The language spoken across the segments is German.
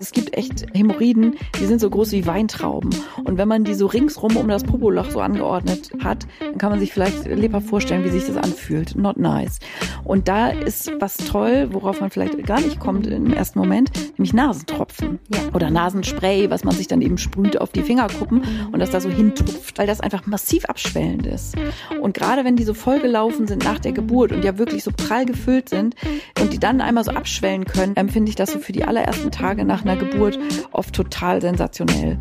Es gibt echt Hämorrhoiden, die sind so groß wie Weintrauben. Und wenn man die so ringsrum um das Popoloch so angeordnet hat, dann kann man sich vielleicht lebhaft vorstellen, wie sich das anfühlt. Not nice. Und da ist was toll, worauf man vielleicht gar nicht kommt im ersten Moment, nämlich Nasentropfen. Ja. Oder Nasenspray, was man sich dann eben sprüht auf die Fingerkuppen und das da so hintupft, weil das einfach massiv abschwellend ist. Und gerade wenn die so vollgelaufen sind nach der Geburt und ja wirklich so prall gefüllt sind und die dann einmal so abschwellen können, empfinde ich das so für die allerersten Tage nach einer Geburt oft total sensationell.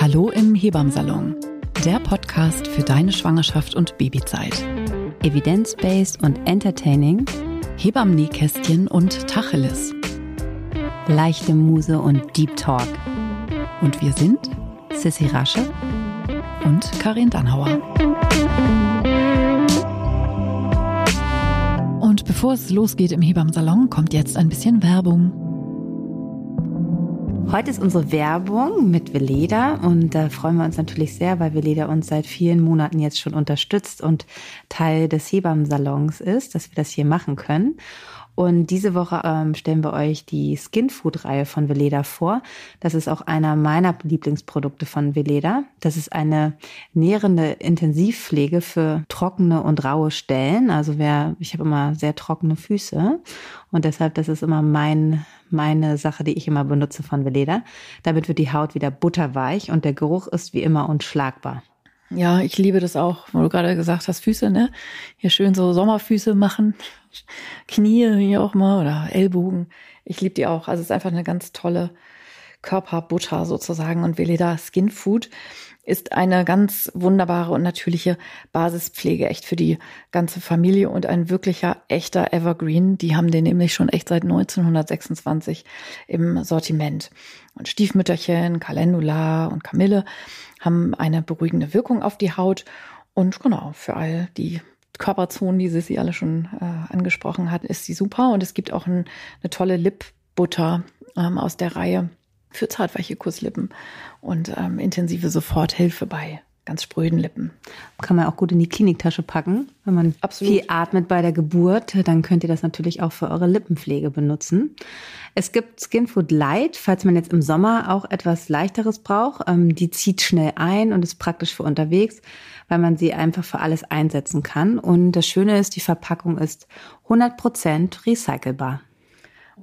Hallo im Hebammsalon, der Podcast für deine Schwangerschaft und Babyzeit. Evidence-based und entertaining, Hebammen-Nähkästchen und Tacheles. Leichte Muse und Deep Talk. Und wir sind Sissy Rasche und Karin Dannhauer. Und bevor es losgeht im Hebammsalon, kommt jetzt ein bisschen Werbung. Heute ist unsere Werbung mit Veleda und da freuen wir uns natürlich sehr, weil Veleda uns seit vielen Monaten jetzt schon unterstützt und Teil des Hebammensalons ist, dass wir das hier machen können. Und diese Woche ähm, stellen wir euch die Skin Food Reihe von Veleda vor. Das ist auch einer meiner Lieblingsprodukte von Veleda. Das ist eine nährende Intensivpflege für trockene und raue Stellen. Also wer, ich habe immer sehr trockene Füße und deshalb, das ist immer mein, meine Sache, die ich immer benutze von Veleda. Damit wird die Haut wieder butterweich und der Geruch ist wie immer unschlagbar. Ja, ich liebe das auch, wo du gerade gesagt hast, Füße, ne? Hier schön so Sommerfüße machen, Knie hier auch mal oder Ellbogen. Ich liebe die auch. Also es ist einfach eine ganz tolle Körperbutter sozusagen. Und Veleda Skin Food ist eine ganz wunderbare und natürliche Basispflege, echt für die ganze Familie und ein wirklicher, echter Evergreen. Die haben den nämlich schon echt seit 1926 im Sortiment. Und Stiefmütterchen, Calendula und Kamille haben eine beruhigende Wirkung auf die Haut. Und genau, für all die Körperzonen, die Sissy alle schon äh, angesprochen hat, ist sie super. Und es gibt auch ein, eine tolle Lipbutter ähm, aus der Reihe für zartweiche Kusslippen und ähm, intensive Soforthilfe bei ganz spröden Lippen. Kann man auch gut in die Kliniktasche packen. Wenn man Absolut. viel atmet bei der Geburt, dann könnt ihr das natürlich auch für eure Lippenpflege benutzen. Es gibt Skinfood Light, falls man jetzt im Sommer auch etwas leichteres braucht. Ähm, die zieht schnell ein und ist praktisch für unterwegs, weil man sie einfach für alles einsetzen kann. Und das Schöne ist, die Verpackung ist 100% recycelbar.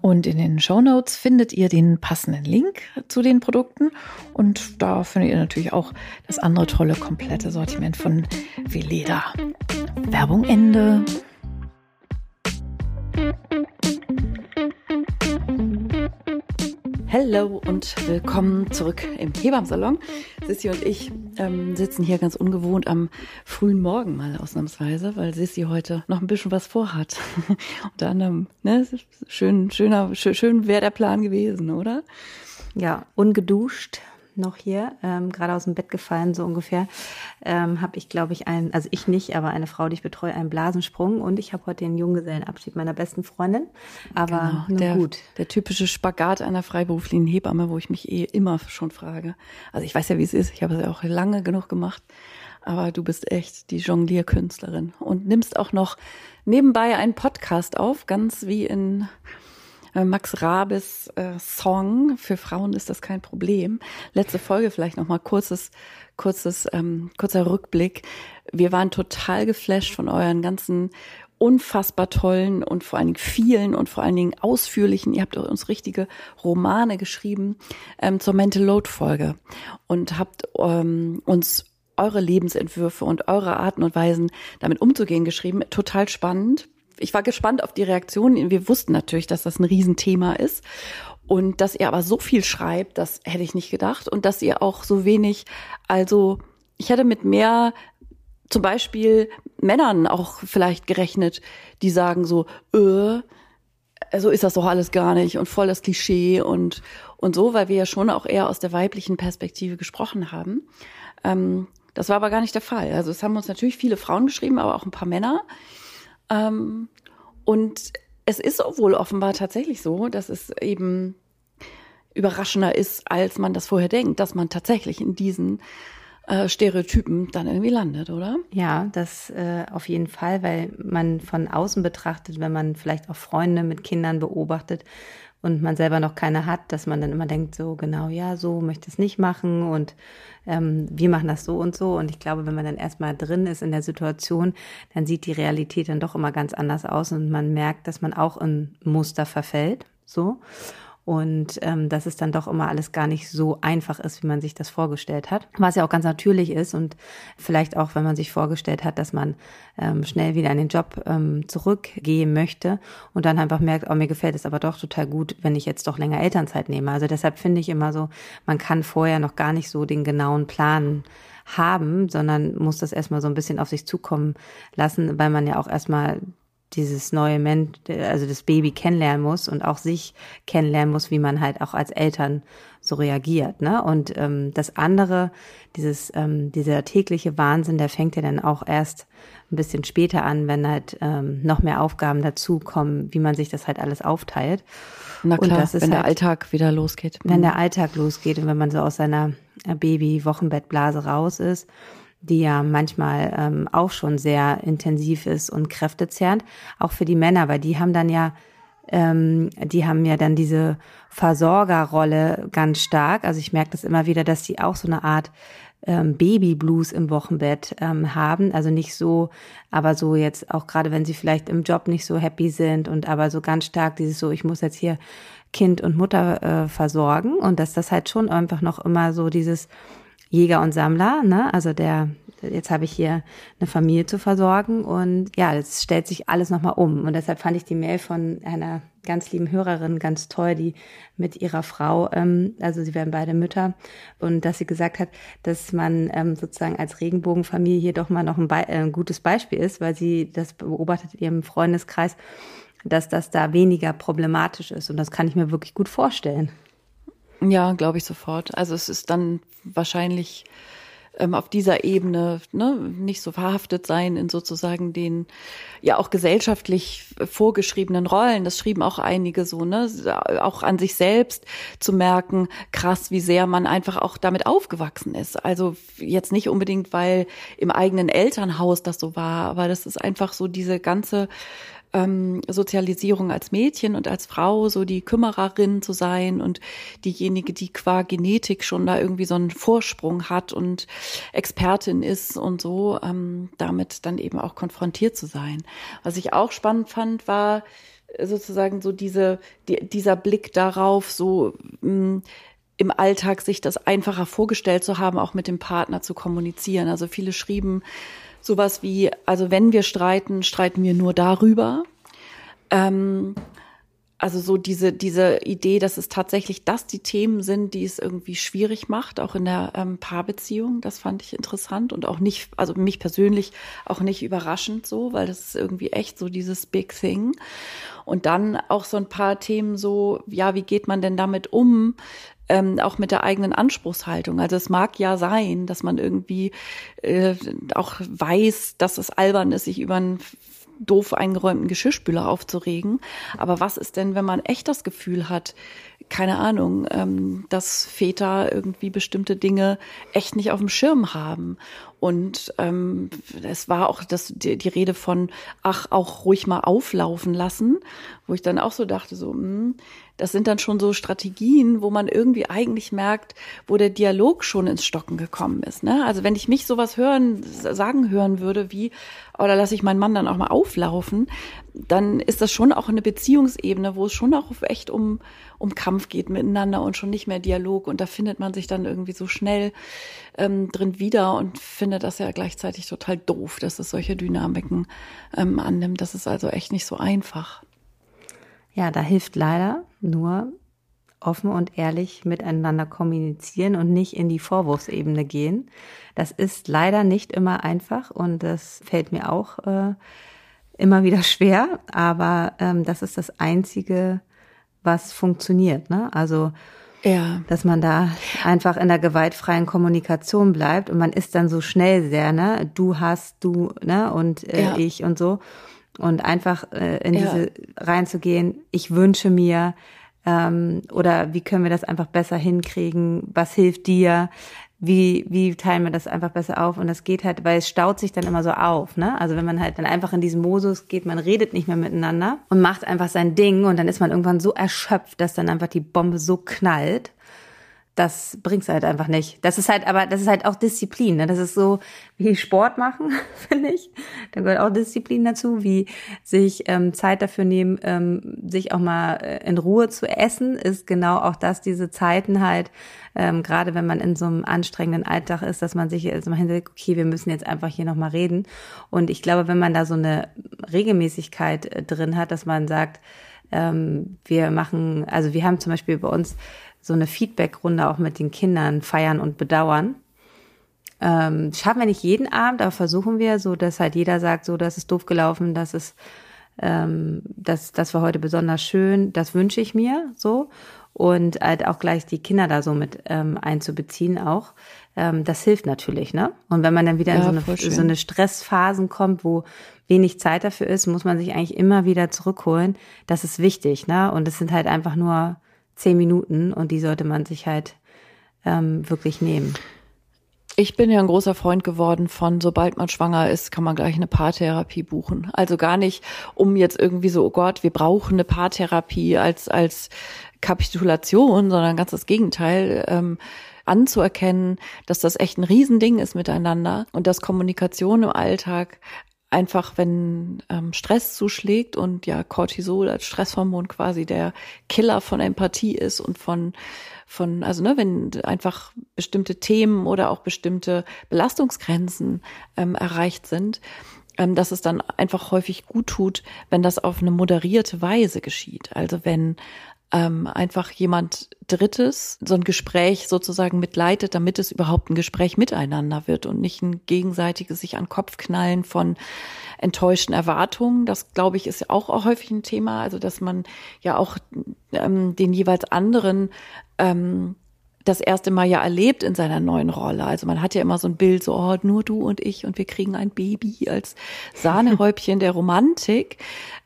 Und in den Show Notes findet ihr den passenden Link zu den Produkten. Und da findet ihr natürlich auch das andere tolle, komplette Sortiment von Veleda. Werbung Ende. Hallo und willkommen zurück im Hebammsalon. Sissi und ich ähm, sitzen hier ganz ungewohnt am frühen Morgen mal ausnahmsweise, weil Sissi heute noch ein bisschen was vorhat. Unter anderem, ne, schön, schöner, schön, schön wäre der Plan gewesen, oder? Ja, ungeduscht, noch hier, ähm, gerade aus dem Bett gefallen, so ungefähr, ähm, habe ich, glaube ich, ein, also ich nicht, aber eine Frau, die ich betreue, einen Blasensprung und ich habe heute den Junggesellenabschied meiner besten Freundin. Aber genau, der, gut. Der typische Spagat einer freiberuflichen Hebamme, wo ich mich eh immer schon frage. Also ich weiß ja, wie es ist, ich habe es ja auch lange genug gemacht, aber du bist echt die Jonglierkünstlerin und nimmst auch noch nebenbei einen Podcast auf, ganz wie in Max Rabes äh, Song. Für Frauen ist das kein Problem. Letzte Folge vielleicht noch mal kurzes, kurzes, ähm, kurzer Rückblick. Wir waren total geflasht von euren ganzen unfassbar tollen und vor allen Dingen vielen und vor allen Dingen ausführlichen, ihr habt uns richtige Romane geschrieben ähm, zur Mental Load Folge und habt ähm, uns eure Lebensentwürfe und eure Arten und Weisen damit umzugehen geschrieben. Total spannend ich war gespannt auf die Reaktionen. Wir wussten natürlich, dass das ein Riesenthema ist. Und dass ihr aber so viel schreibt, das hätte ich nicht gedacht. Und dass ihr auch so wenig, also ich hätte mit mehr zum Beispiel Männern auch vielleicht gerechnet, die sagen so, äh, so ist das doch alles gar nicht und voll das Klischee und, und so, weil wir ja schon auch eher aus der weiblichen Perspektive gesprochen haben. Ähm, das war aber gar nicht der Fall. Also es haben uns natürlich viele Frauen geschrieben, aber auch ein paar Männer. Ähm, und es ist wohl offenbar tatsächlich so, dass es eben überraschender ist, als man das vorher denkt, dass man tatsächlich in diesen äh, Stereotypen dann irgendwie landet, oder? Ja, das äh, auf jeden Fall, weil man von außen betrachtet, wenn man vielleicht auch Freunde mit Kindern beobachtet und man selber noch keine hat, dass man dann immer denkt, so genau, ja, so möchte es nicht machen und ähm, wir machen das so und so. Und ich glaube, wenn man dann erstmal drin ist in der Situation, dann sieht die Realität dann doch immer ganz anders aus und man merkt, dass man auch in Muster verfällt. So und ähm, dass es dann doch immer alles gar nicht so einfach ist, wie man sich das vorgestellt hat. Was ja auch ganz natürlich ist und vielleicht auch, wenn man sich vorgestellt hat, dass man ähm, schnell wieder in den Job ähm, zurückgehen möchte und dann einfach merkt, oh, mir gefällt es aber doch total gut, wenn ich jetzt doch länger Elternzeit nehme. Also deshalb finde ich immer so, man kann vorher noch gar nicht so den genauen Plan haben, sondern muss das erstmal so ein bisschen auf sich zukommen lassen, weil man ja auch erstmal dieses neue Mensch, also das Baby kennenlernen muss und auch sich kennenlernen muss, wie man halt auch als Eltern so reagiert. Ne? Und ähm, das andere, dieses, ähm, dieser tägliche Wahnsinn, der fängt ja dann auch erst ein bisschen später an, wenn halt ähm, noch mehr Aufgaben dazukommen, wie man sich das halt alles aufteilt. Na klar, wenn halt, der Alltag wieder losgeht. Wenn der Alltag losgeht und wenn man so aus seiner Baby-Wochenbettblase raus ist die ja manchmal ähm, auch schon sehr intensiv ist und kräftezerrend, auch für die Männer, weil die haben dann ja, ähm, die haben ja dann diese Versorgerrolle ganz stark. Also ich merke das immer wieder, dass die auch so eine Art ähm, Babyblues im Wochenbett ähm, haben. Also nicht so, aber so jetzt auch gerade, wenn sie vielleicht im Job nicht so happy sind und aber so ganz stark dieses so, ich muss jetzt hier Kind und Mutter äh, versorgen und dass das halt schon einfach noch immer so dieses Jäger und Sammler, ne? Also der, jetzt habe ich hier eine Familie zu versorgen und ja, es stellt sich alles nochmal um. Und deshalb fand ich die Mail von einer ganz lieben Hörerin ganz toll, die mit ihrer Frau, ähm, also sie werden beide Mütter, und dass sie gesagt hat, dass man ähm, sozusagen als Regenbogenfamilie hier doch mal noch ein, Be äh, ein gutes Beispiel ist, weil sie das beobachtet in ihrem Freundeskreis, dass das da weniger problematisch ist. Und das kann ich mir wirklich gut vorstellen. Ja, glaube ich sofort. Also es ist dann wahrscheinlich ähm, auf dieser Ebene ne, nicht so verhaftet sein in sozusagen den ja auch gesellschaftlich vorgeschriebenen Rollen. Das schrieben auch einige so, ne, auch an sich selbst zu merken, krass, wie sehr man einfach auch damit aufgewachsen ist. Also jetzt nicht unbedingt, weil im eigenen Elternhaus das so war, aber das ist einfach so diese ganze ähm, Sozialisierung als Mädchen und als Frau, so die Kümmererin zu sein und diejenige, die qua Genetik schon da irgendwie so einen Vorsprung hat und Expertin ist und so, ähm, damit dann eben auch konfrontiert zu sein. Was ich auch spannend fand, war sozusagen so diese, die, dieser Blick darauf, so mh, mm, im Alltag sich das einfacher vorgestellt zu haben, auch mit dem Partner zu kommunizieren. Also viele schrieben, sowas wie, also wenn wir streiten, streiten wir nur darüber. Ähm, also so diese, diese Idee, dass es tatsächlich das die Themen sind, die es irgendwie schwierig macht, auch in der ähm, Paarbeziehung. Das fand ich interessant und auch nicht, also mich persönlich auch nicht überraschend so, weil das ist irgendwie echt so dieses Big Thing. Und dann auch so ein paar Themen so, ja, wie geht man denn damit um? Ähm, auch mit der eigenen Anspruchshaltung. Also es mag ja sein, dass man irgendwie äh, auch weiß, dass es albern ist, sich über einen doof eingeräumten Geschirrspüler aufzuregen. Aber was ist denn, wenn man echt das Gefühl hat, keine Ahnung, ähm, dass Väter irgendwie bestimmte Dinge echt nicht auf dem Schirm haben. Und ähm, es war auch das, die, die Rede von, ach, auch ruhig mal auflaufen lassen, wo ich dann auch so dachte, so, mh, hm, das sind dann schon so Strategien, wo man irgendwie eigentlich merkt, wo der Dialog schon ins Stocken gekommen ist. Ne? Also wenn ich mich sowas hören, sagen hören würde, wie, oder lasse ich meinen Mann dann auch mal auflaufen, dann ist das schon auch eine Beziehungsebene, wo es schon auch echt um, um Kampf geht miteinander und schon nicht mehr Dialog. Und da findet man sich dann irgendwie so schnell ähm, drin wieder und findet das ja gleichzeitig total doof, dass es solche Dynamiken ähm, annimmt. Das ist also echt nicht so einfach. Ja, da hilft leider nur offen und ehrlich miteinander kommunizieren und nicht in die Vorwurfsebene gehen. Das ist leider nicht immer einfach und das fällt mir auch äh, immer wieder schwer, aber ähm, das ist das Einzige, was funktioniert. Ne? Also ja. dass man da einfach in der gewaltfreien Kommunikation bleibt und man ist dann so schnell sehr, ne? Du hast, du, ne? Und äh, ja. ich und so und einfach äh, in ja. diese reinzugehen, ich wünsche mir ähm, oder wie können wir das einfach besser hinkriegen, was hilft dir, wie, wie teilen wir das einfach besser auf? Und das geht halt, weil es staut sich dann immer so auf, ne? Also wenn man halt dann einfach in diesem Modus geht, man redet nicht mehr miteinander und macht einfach sein Ding und dann ist man irgendwann so erschöpft, dass dann einfach die Bombe so knallt das bringt's halt einfach nicht. Das ist halt, aber das ist halt auch Disziplin. Ne? Das ist so wie Sport machen, finde ich. Da gehört auch Disziplin dazu, wie sich ähm, Zeit dafür nehmen, ähm, sich auch mal äh, in Ruhe zu essen, ist genau auch das, diese Zeiten halt, ähm, gerade wenn man in so einem anstrengenden Alltag ist, dass man sich jetzt mal hinsetzt, okay, wir müssen jetzt einfach hier nochmal reden. Und ich glaube, wenn man da so eine Regelmäßigkeit äh, drin hat, dass man sagt, ähm, wir machen, also wir haben zum Beispiel bei uns so eine Feedback-Runde auch mit den Kindern feiern und bedauern. Ähm, schaffen wir nicht jeden Abend, aber versuchen wir so, dass halt jeder sagt, so, das ist doof gelaufen, das ist, ähm, das, das war heute besonders schön, das wünsche ich mir so. Und halt auch gleich die Kinder da so mit ähm, einzubeziehen auch. Ähm, das hilft natürlich, ne? Und wenn man dann wieder ja, in so eine, so eine Stressphasen kommt, wo wenig Zeit dafür ist, muss man sich eigentlich immer wieder zurückholen. Das ist wichtig, ne? Und es sind halt einfach nur zehn Minuten und die sollte man sich halt ähm, wirklich nehmen. Ich bin ja ein großer Freund geworden von, sobald man schwanger ist, kann man gleich eine Paartherapie buchen. Also gar nicht, um jetzt irgendwie so, oh Gott, wir brauchen eine Paartherapie als, als Kapitulation, sondern ganz das Gegenteil. Ähm, anzuerkennen, dass das echt ein Riesending ist miteinander und dass Kommunikation im Alltag einfach, wenn ähm, Stress zuschlägt und ja Cortisol als Stresshormon quasi der Killer von Empathie ist und von von also ne, wenn einfach bestimmte Themen oder auch bestimmte Belastungsgrenzen ähm, erreicht sind, ähm, dass es dann einfach häufig gut tut, wenn das auf eine moderierte Weise geschieht. Also wenn ähm, einfach jemand Drittes so ein Gespräch sozusagen mitleitet, damit es überhaupt ein Gespräch miteinander wird und nicht ein gegenseitiges sich an Kopf knallen von enttäuschten Erwartungen. Das, glaube ich, ist ja auch, häufig ein Thema. Also, dass man ja auch ähm, den jeweils anderen ähm, das erste Mal ja erlebt in seiner neuen Rolle. Also man hat ja immer so ein Bild, so oh, nur du und ich und wir kriegen ein Baby als Sahnehäubchen der Romantik.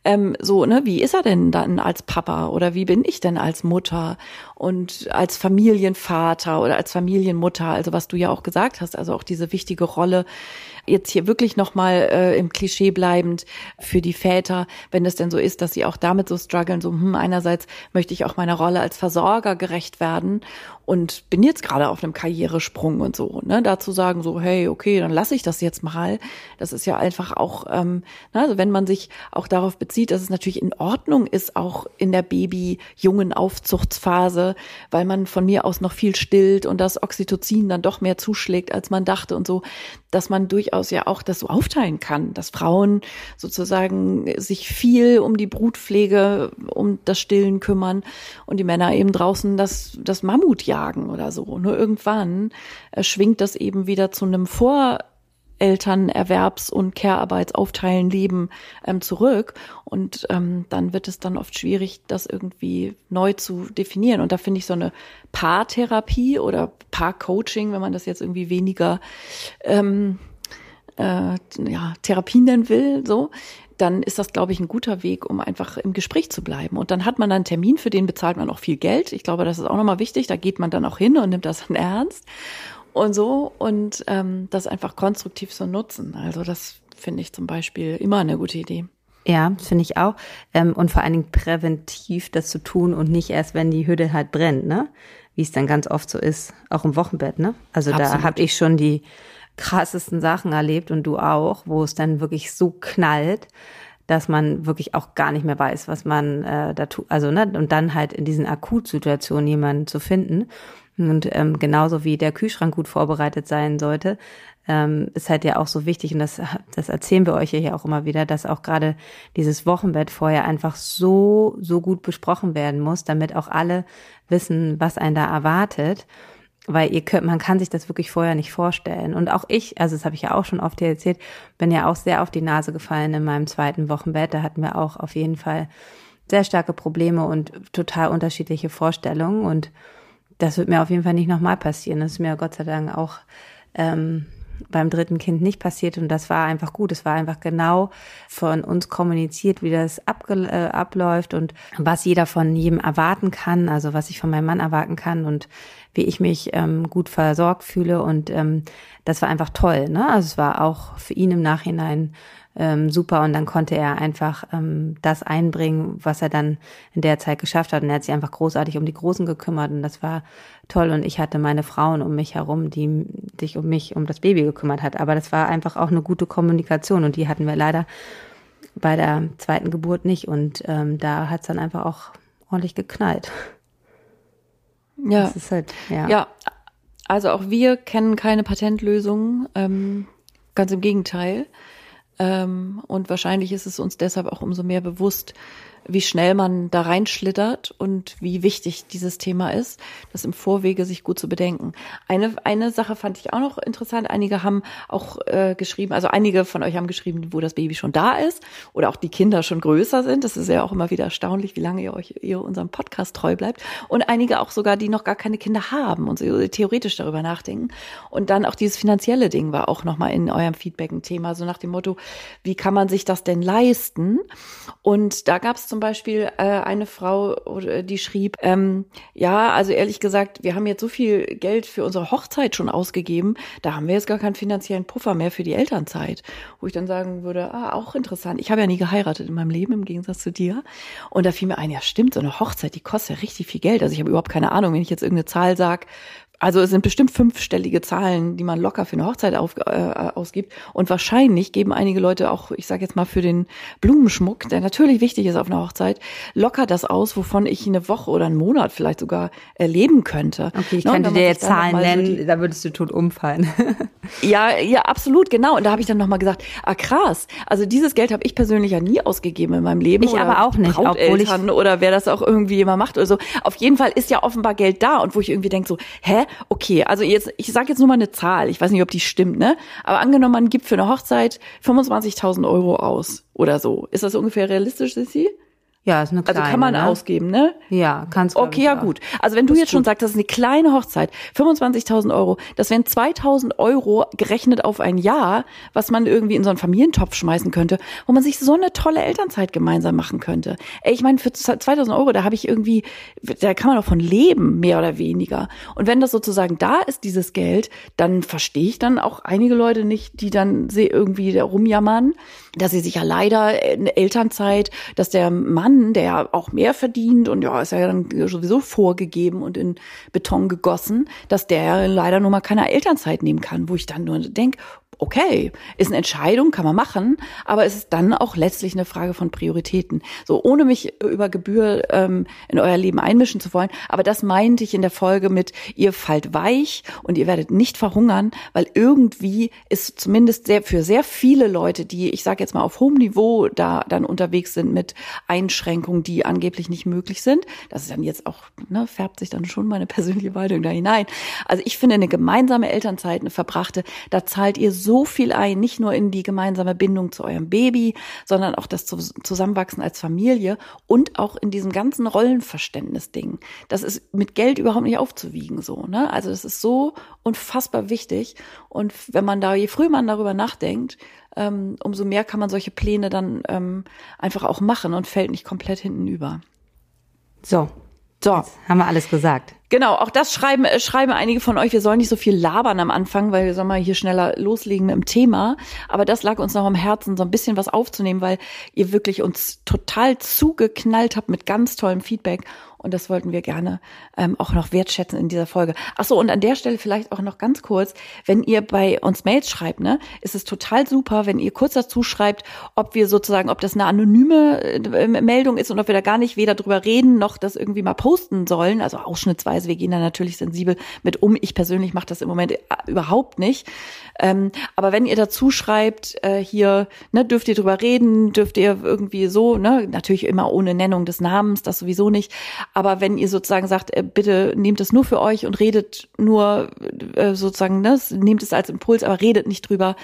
Ähm, so, ne, wie ist er denn dann als Papa oder wie bin ich denn als Mutter und als Familienvater oder als Familienmutter? Also was du ja auch gesagt hast, also auch diese wichtige Rolle jetzt hier wirklich nochmal äh, im Klischee bleibend für die Väter, wenn es denn so ist, dass sie auch damit so strugglen, so hm, einerseits möchte ich auch meiner Rolle als Versorger gerecht werden und bin jetzt gerade auf einem Karrieresprung und so, ne, dazu sagen so, hey, okay, dann lasse ich das jetzt mal. Das ist ja einfach auch, ähm, ne, also wenn man sich auch darauf bezieht, dass es natürlich in Ordnung ist, auch in der Baby-jungen Aufzuchtsphase, weil man von mir aus noch viel stillt und das Oxytocin dann doch mehr zuschlägt, als man dachte und so, dass man durchaus ja auch das so aufteilen kann, dass Frauen sozusagen sich viel um die Brutpflege, um das Stillen kümmern und die Männer eben draußen das, das Mammut jagen oder so. Nur irgendwann äh, schwingt das eben wieder zu einem Vor Elternerwerbs- und Care-Arbeitsaufteilen leben ähm, zurück. Und ähm, dann wird es dann oft schwierig, das irgendwie neu zu definieren. Und da finde ich so eine Paartherapie oder Paarcoaching, wenn man das jetzt irgendwie weniger ähm, äh, ja, Therapie nennen will, so, dann ist das, glaube ich, ein guter Weg, um einfach im Gespräch zu bleiben. Und dann hat man einen Termin, für den bezahlt man auch viel Geld. Ich glaube, das ist auch nochmal wichtig. Da geht man dann auch hin und nimmt das dann ernst und so und ähm, das einfach konstruktiv zu nutzen. Also das finde ich zum Beispiel immer eine gute Idee. Ja, finde ich auch. Ähm, und vor allen Dingen präventiv das zu tun und nicht erst, wenn die Hütte halt brennt, ne? Wie es dann ganz oft so ist, auch im Wochenbett, ne? Also Absolut. da habe ich schon die krassesten Sachen erlebt und du auch, wo es dann wirklich so knallt, dass man wirklich auch gar nicht mehr weiß, was man äh, da tut. Also, ne, und dann halt in diesen Akutsituationen jemanden zu finden. Und ähm, genauso wie der Kühlschrank gut vorbereitet sein sollte, ähm, ist halt ja auch so wichtig, und das, das erzählen wir euch ja auch immer wieder, dass auch gerade dieses Wochenbett vorher einfach so, so gut besprochen werden muss, damit auch alle wissen, was einen da erwartet. Weil ihr könnt, man kann sich das wirklich vorher nicht vorstellen. Und auch ich, also das habe ich ja auch schon oft hier erzählt, bin ja auch sehr auf die Nase gefallen in meinem zweiten Wochenbett. Da hatten wir auch auf jeden Fall sehr starke Probleme und total unterschiedliche Vorstellungen. Und das wird mir auf jeden Fall nicht nochmal passieren. Das ist mir Gott sei Dank auch ähm, beim dritten Kind nicht passiert und das war einfach gut. Es war einfach genau von uns kommuniziert, wie das äh, abläuft und was jeder von jedem erwarten kann, also was ich von meinem Mann erwarten kann und wie ich mich ähm, gut versorgt fühle und ähm, das war einfach toll. Ne? Also es war auch für ihn im Nachhinein ähm, super. Und dann konnte er einfach ähm, das einbringen, was er dann in der Zeit geschafft hat. Und er hat sich einfach großartig um die Großen gekümmert. Und das war toll. Und ich hatte meine Frauen um mich herum, die sich um mich, um das Baby gekümmert hat, aber das war einfach auch eine gute Kommunikation. Und die hatten wir leider bei der zweiten Geburt nicht. Und ähm, da hat es dann einfach auch ordentlich geknallt. Ja. Halt, ja. ja, also auch wir kennen keine Patentlösung, ähm, ganz im Gegenteil. Ähm, und wahrscheinlich ist es uns deshalb auch umso mehr bewusst, wie schnell man da reinschlittert und wie wichtig dieses Thema ist, das im Vorwege sich gut zu bedenken. Eine, eine Sache fand ich auch noch interessant. Einige haben auch äh, geschrieben, also einige von euch haben geschrieben, wo das Baby schon da ist oder auch die Kinder schon größer sind. Das ist ja auch immer wieder erstaunlich, wie lange ihr euch ihr unserem Podcast treu bleibt. Und einige auch sogar, die noch gar keine Kinder haben und so theoretisch darüber nachdenken. Und dann auch dieses finanzielle Ding war auch nochmal in eurem Feedback ein Thema, so nach dem Motto, wie kann man sich das denn leisten? Und da gab es zum Beispiel äh, eine Frau, die schrieb, ähm, ja, also ehrlich gesagt, wir haben jetzt so viel Geld für unsere Hochzeit schon ausgegeben, da haben wir jetzt gar keinen finanziellen Puffer mehr für die Elternzeit. Wo ich dann sagen würde, ah, auch interessant. Ich habe ja nie geheiratet in meinem Leben, im Gegensatz zu dir. Und da fiel mir ein, ja stimmt, so eine Hochzeit, die kostet ja richtig viel Geld. Also ich habe überhaupt keine Ahnung, wenn ich jetzt irgendeine Zahl sag, also es sind bestimmt fünfstellige Zahlen, die man locker für eine Hochzeit auf, äh, ausgibt. Und wahrscheinlich geben einige Leute auch, ich sage jetzt mal für den Blumenschmuck, der natürlich wichtig ist auf einer Hochzeit, locker das aus, wovon ich eine Woche oder einen Monat vielleicht sogar erleben könnte. Okay, ich könnte dir jetzt Zahlen nennen, so die, da würdest du tot umfallen. ja, ja, absolut, genau. Und da habe ich dann nochmal gesagt, ah krass, also dieses Geld habe ich persönlich ja nie ausgegeben in meinem Leben. Ich aber auch nicht, obwohl ich oder wer das auch irgendwie immer macht oder so. Auf jeden Fall ist ja offenbar Geld da und wo ich irgendwie denke so, hä, okay, also jetzt, ich sage jetzt nur mal eine Zahl, ich weiß nicht, ob die stimmt, ne? Aber angenommen, man gibt für eine Hochzeit 25.000 Euro aus oder so. Ist das ungefähr realistisch, Sissi? Ja, ist eine kleine. Also kann man ne? ausgeben, ne? Ja, kannst du. Okay, ja auch. gut. Also wenn du jetzt schon sagst, das ist eine kleine Hochzeit, 25.000 Euro, das wären 2.000 Euro gerechnet auf ein Jahr, was man irgendwie in so einen Familientopf schmeißen könnte, wo man sich so eine tolle Elternzeit gemeinsam machen könnte. Ey, ich meine, für 2.000 Euro, da habe ich irgendwie, da kann man auch von leben, mehr oder weniger. Und wenn das sozusagen da ist, dieses Geld, dann verstehe ich dann auch einige Leute nicht, die dann irgendwie rumjammern, dass sie sich ja leider in Elternzeit, dass der Mann, der ja auch mehr verdient und ja, ist ja dann sowieso vorgegeben und in Beton gegossen, dass der leider nur mal keine Elternzeit nehmen kann, wo ich dann nur denke, okay, ist eine Entscheidung, kann man machen, aber es ist dann auch letztlich eine Frage von Prioritäten. So, ohne mich über Gebühr ähm, in euer Leben einmischen zu wollen, aber das meinte ich in der Folge mit, ihr fallt weich und ihr werdet nicht verhungern, weil irgendwie ist zumindest sehr, für sehr viele Leute, die, ich sage jetzt mal, auf hohem Niveau da dann unterwegs sind mit Einschränkungen, die angeblich nicht möglich sind, das ist dann jetzt auch, ne, färbt sich dann schon meine persönliche Meinung da hinein. Also ich finde eine gemeinsame Elternzeit, eine verbrachte, da zahlt ihr so so viel ein, nicht nur in die gemeinsame Bindung zu eurem Baby, sondern auch das Zusammenwachsen als Familie und auch in diesem ganzen Rollenverständnis-Ding. Das ist mit Geld überhaupt nicht aufzuwiegen, so, ne? Also das ist so unfassbar wichtig. Und wenn man da, je früher man darüber nachdenkt, ähm, umso mehr kann man solche Pläne dann ähm, einfach auch machen und fällt nicht komplett hinten über. So. So. Jetzt haben wir alles gesagt. Genau, auch das schreiben, äh, schreiben einige von euch. Wir sollen nicht so viel labern am Anfang, weil wir sollen mal hier schneller loslegen mit dem Thema. Aber das lag uns noch am Herzen, so ein bisschen was aufzunehmen, weil ihr wirklich uns total zugeknallt habt mit ganz tollem Feedback. Und das wollten wir gerne ähm, auch noch wertschätzen in dieser Folge. Ach so, und an der Stelle vielleicht auch noch ganz kurz, wenn ihr bei uns Mails schreibt, ne, ist es total super, wenn ihr kurz dazu schreibt, ob wir sozusagen, ob das eine anonyme äh, Meldung ist und ob wir da gar nicht weder drüber reden noch das irgendwie mal posten sollen, also ausschnittsweise. Wir gehen da natürlich sensibel mit um. Ich persönlich mache das im Moment äh, überhaupt nicht. Ähm, aber wenn ihr dazu schreibt, äh, hier, ne, dürft ihr drüber reden, dürft ihr irgendwie so, ne, natürlich immer ohne Nennung des Namens, das sowieso nicht. Aber wenn ihr sozusagen sagt, äh, bitte nehmt es nur für euch und redet nur äh, sozusagen, ne, nehmt es als Impuls, aber redet nicht drüber,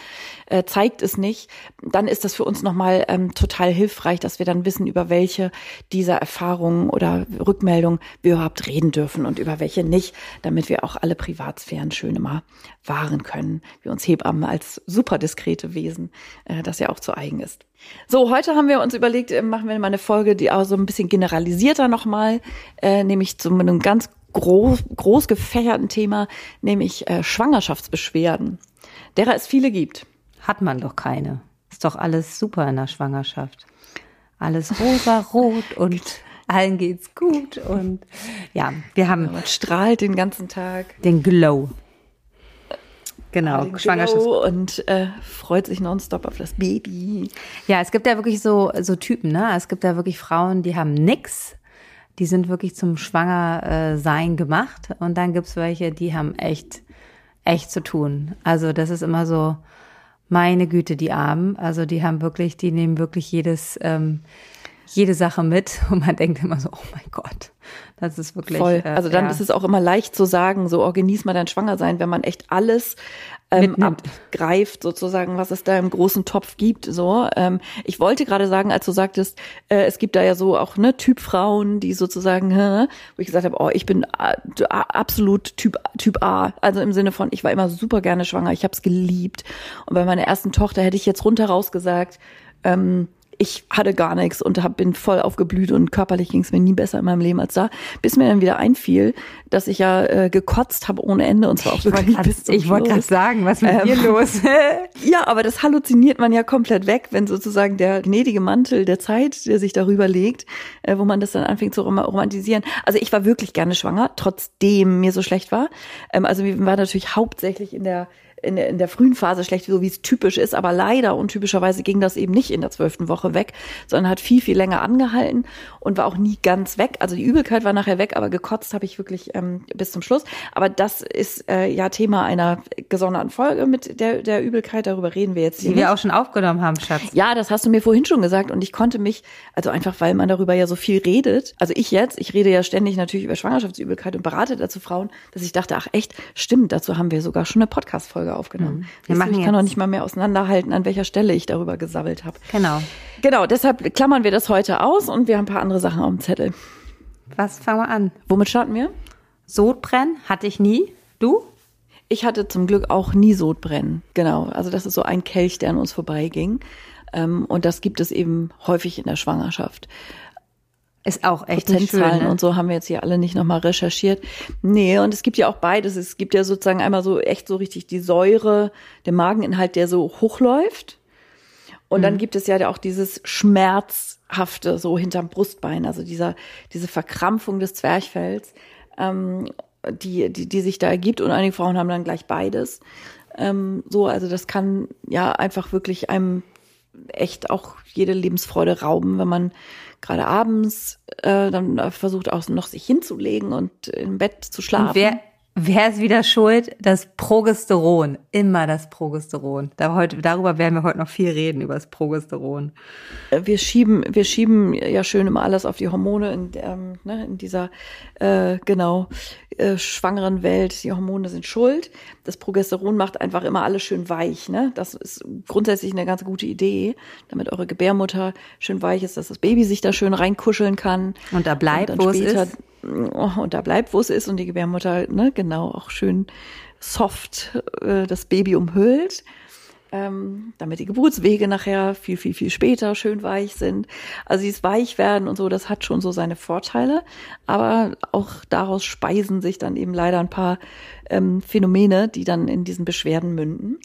äh, zeigt es nicht, dann ist das für uns nochmal ähm, total hilfreich, dass wir dann wissen, über welche dieser Erfahrungen oder Rückmeldungen wir überhaupt reden dürfen und über welche nicht, damit wir auch alle Privatsphären schön immer wahren können, wie uns Hebammen als super diskrete Wesen, äh, das ja auch zu eigen ist. So, heute haben wir uns überlegt, äh, machen wir mal eine Folge, die auch so ein bisschen generalisierter nochmal, äh, nämlich zu einem ganz groß, groß gefächerten Thema, nämlich äh, Schwangerschaftsbeschwerden, derer es viele gibt. Hat man doch keine. Ist doch alles super in der Schwangerschaft. Alles rosa, rot und allen geht's gut und ja, wir haben. Man strahlt den ganzen Tag. Den Glow. Genau, Schwangerschaft. Und äh, freut sich nonstop auf das Baby. Ja, es gibt ja wirklich so, so Typen, ne? Es gibt ja wirklich Frauen, die haben nix. Die sind wirklich zum Schwangersein gemacht. Und dann gibt's welche, die haben echt, echt zu tun. Also das ist immer so, meine Güte, die Armen. Also die haben wirklich, die nehmen wirklich jedes, ähm, jede Sache mit und man denkt immer so, oh mein Gott, das ist wirklich. Voll. Äh, also dann ja. ist es auch immer leicht zu sagen, so oh, genieß mal dein Schwangersein, wenn man echt alles ähm, abgreift, sozusagen, was es da im großen Topf gibt. So, ähm, ich wollte gerade sagen, als du sagtest, äh, es gibt da ja so auch ne Typfrauen, die sozusagen, äh, wo ich gesagt habe, oh, ich bin äh, absolut Typ Typ A, also im Sinne von, ich war immer super gerne schwanger, ich habe es geliebt. Und bei meiner ersten Tochter hätte ich jetzt runter raus gesagt, ähm, ich hatte gar nichts und hab, bin voll aufgeblüht und körperlich ging es mir nie besser in meinem Leben als da, bis mir dann wieder einfiel, dass ich ja äh, gekotzt habe ohne Ende und zwar auch ich wirklich bis zum Ich wollte gerade sagen, was mit ähm, dir los? ja, aber das halluziniert man ja komplett weg, wenn sozusagen der gnädige Mantel der Zeit, der sich darüber legt, äh, wo man das dann anfängt zu romantisieren. Also ich war wirklich gerne schwanger, trotzdem mir so schlecht war. Ähm, also wir waren natürlich hauptsächlich in der in der, in der frühen Phase schlecht, so wie es typisch ist, aber leider untypischerweise ging das eben nicht in der zwölften Woche weg, sondern hat viel, viel länger angehalten und war auch nie ganz weg. Also die Übelkeit war nachher weg, aber gekotzt habe ich wirklich ähm, bis zum Schluss. Aber das ist äh, ja Thema einer gesonderten Folge mit der, der Übelkeit, darüber reden wir jetzt hier. Die wir auch schon aufgenommen haben, Schatz. Ja, das hast du mir vorhin schon gesagt und ich konnte mich, also einfach weil man darüber ja so viel redet, also ich jetzt, ich rede ja ständig natürlich über Schwangerschaftsübelkeit und berate dazu Frauen, dass ich dachte, ach echt, stimmt, dazu haben wir sogar schon eine Podcast-Folge aufgenommen. Mhm. Wir machen ich kann noch nicht mal mehr auseinanderhalten, an welcher Stelle ich darüber gesabbelt habe. Genau. Genau, deshalb klammern wir das heute aus und wir haben ein paar andere Sachen auf dem Zettel. Was fangen wir an? Womit starten wir? Sodbrennen hatte ich nie. Du? Ich hatte zum Glück auch nie Sodbrennen. Genau. Also das ist so ein Kelch, der an uns vorbeiging. Ähm, und das gibt es eben häufig in der Schwangerschaft. Ist auch echt Prozentzahlen ne? und so haben wir jetzt hier alle nicht nochmal recherchiert. Nee, und es gibt ja auch beides. Es gibt ja sozusagen einmal so echt so richtig die Säure, der Mageninhalt, der so hochläuft. Und mhm. dann gibt es ja auch dieses Schmerzhafte so hinterm Brustbein, also dieser, diese Verkrampfung des Zwerchfells, ähm, die, die, die sich da ergibt. Und einige Frauen haben dann gleich beides. Ähm, so, also das kann ja einfach wirklich einem echt auch jede Lebensfreude rauben, wenn man gerade abends äh, dann versucht auch noch sich hinzulegen und im Bett zu schlafen. Und wer, wer ist wieder schuld? Das Progesteron. Immer das Progesteron. Da heute, darüber werden wir heute noch viel reden, über das Progesteron. Äh, wir schieben, wir schieben ja schön immer alles auf die Hormone in, ähm, ne, in dieser, äh, genau, äh, schwangeren Welt, die Hormone sind schuld. Das Progesteron macht einfach immer alles schön weich. Ne? Das ist grundsätzlich eine ganz gute Idee, damit eure Gebärmutter schön weich ist, dass das Baby sich da schön reinkuscheln kann. Und da bleibt, wo es ist. Oh, und da bleibt, wo es ist und die Gebärmutter, ne, genau, auch schön soft äh, das Baby umhüllt ähm, damit die Geburtswege nachher viel, viel, viel später schön weich sind. Also dieses Weichwerden und so, das hat schon so seine Vorteile, aber auch daraus speisen sich dann eben leider ein paar ähm, Phänomene, die dann in diesen Beschwerden münden.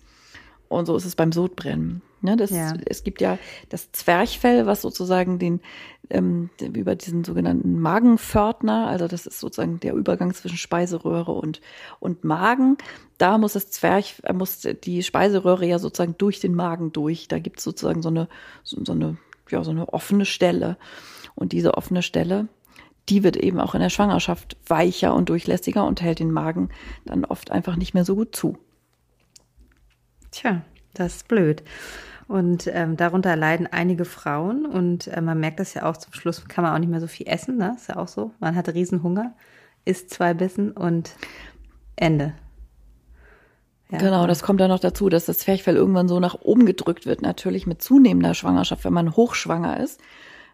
Und so ist es beim Sodbrennen. Ja, das, ja. Es gibt ja das Zwerchfell, was sozusagen den ähm, über diesen sogenannten Magenpförtner, also das ist sozusagen der Übergang zwischen Speiseröhre und und Magen. Da muss das Zwerch, äh, muss die Speiseröhre ja sozusagen durch den Magen durch. Da gibt es sozusagen so eine so, so eine ja so eine offene Stelle und diese offene Stelle die wird eben auch in der Schwangerschaft weicher und durchlässiger und hält den Magen dann oft einfach nicht mehr so gut zu. Tja, das ist blöd. Und ähm, darunter leiden einige Frauen und äh, man merkt das ja auch zum Schluss, kann man auch nicht mehr so viel essen, ne? Ist ja auch so. Man hat Riesenhunger, isst zwei Bissen und Ende. Ja. Genau, das kommt dann noch dazu, dass das Zwerchfell irgendwann so nach oben gedrückt wird, natürlich mit zunehmender Schwangerschaft, wenn man hochschwanger ist,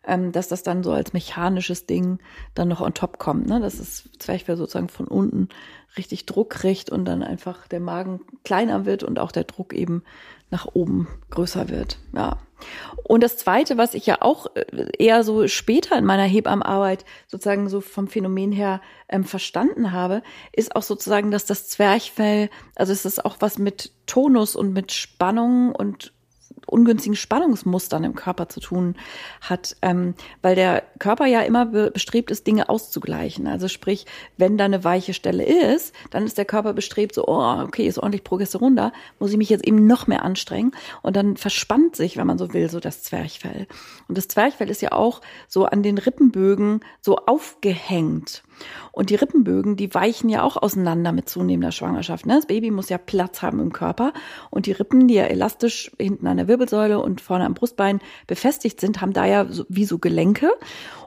ähm, dass das dann so als mechanisches Ding dann noch on top kommt, ne? dass das Zwerchfell sozusagen von unten richtig Druck kriegt und dann einfach der Magen kleiner wird und auch der Druck eben nach oben größer wird. Ja. Und das zweite, was ich ja auch äh, eher so später in meiner Hebammenarbeit sozusagen so vom Phänomen her ähm, verstanden habe, ist auch sozusagen, dass das Zwerchfell, also es ist auch was mit Tonus und mit Spannung und ungünstigen Spannungsmustern im Körper zu tun hat, ähm, weil der Körper ja immer be bestrebt ist, Dinge auszugleichen. Also sprich, wenn da eine weiche Stelle ist, dann ist der Körper bestrebt, so, oh, okay, ist ordentlich Progesteron da, muss ich mich jetzt eben noch mehr anstrengen. Und dann verspannt sich, wenn man so will, so das Zwerchfell. Und das Zwerchfell ist ja auch so an den Rippenbögen so aufgehängt. Und die Rippenbögen, die weichen ja auch auseinander mit zunehmender Schwangerschaft. Ne? Das Baby muss ja Platz haben im Körper. Und die Rippen, die ja elastisch hinten an der Wirbelsäule und vorne am Brustbein befestigt sind, haben da ja so, wie so Gelenke.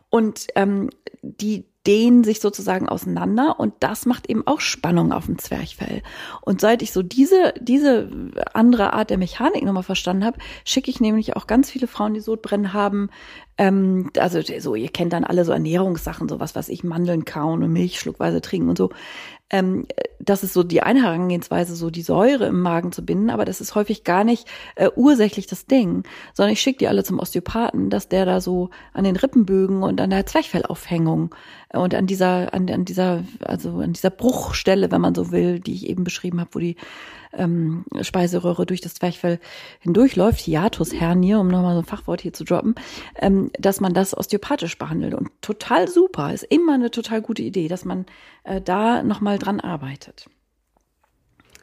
Und ähm, die dehnen sich sozusagen auseinander und das macht eben auch Spannung auf dem Zwerchfell. Und seit ich so diese, diese andere Art der Mechanik nochmal verstanden habe, schicke ich nämlich auch ganz viele Frauen, die Sodbrennen haben, ähm, also so, ihr kennt dann alle so Ernährungssachen, sowas, was ich Mandeln kauen und Milch schluckweise trinken und so ähm, das ist so die eine Herangehensweise, so die Säure im Magen zu binden, aber das ist häufig gar nicht äh, ursächlich das Ding, sondern ich schicke die alle zum Osteopathen, dass der da so an den Rippenbögen und an der Zwerchfellaufhängung äh, und an dieser, an, an dieser, also an dieser Bruchstelle, wenn man so will, die ich eben beschrieben habe, wo die ähm, Speiseröhre durch das Zwerchfell hindurchläuft, Hiatushernie, um nochmal so ein Fachwort hier zu droppen, ähm, dass man das osteopathisch behandelt. Und total super, ist immer eine total gute Idee, dass man äh, da nochmal dran arbeitet.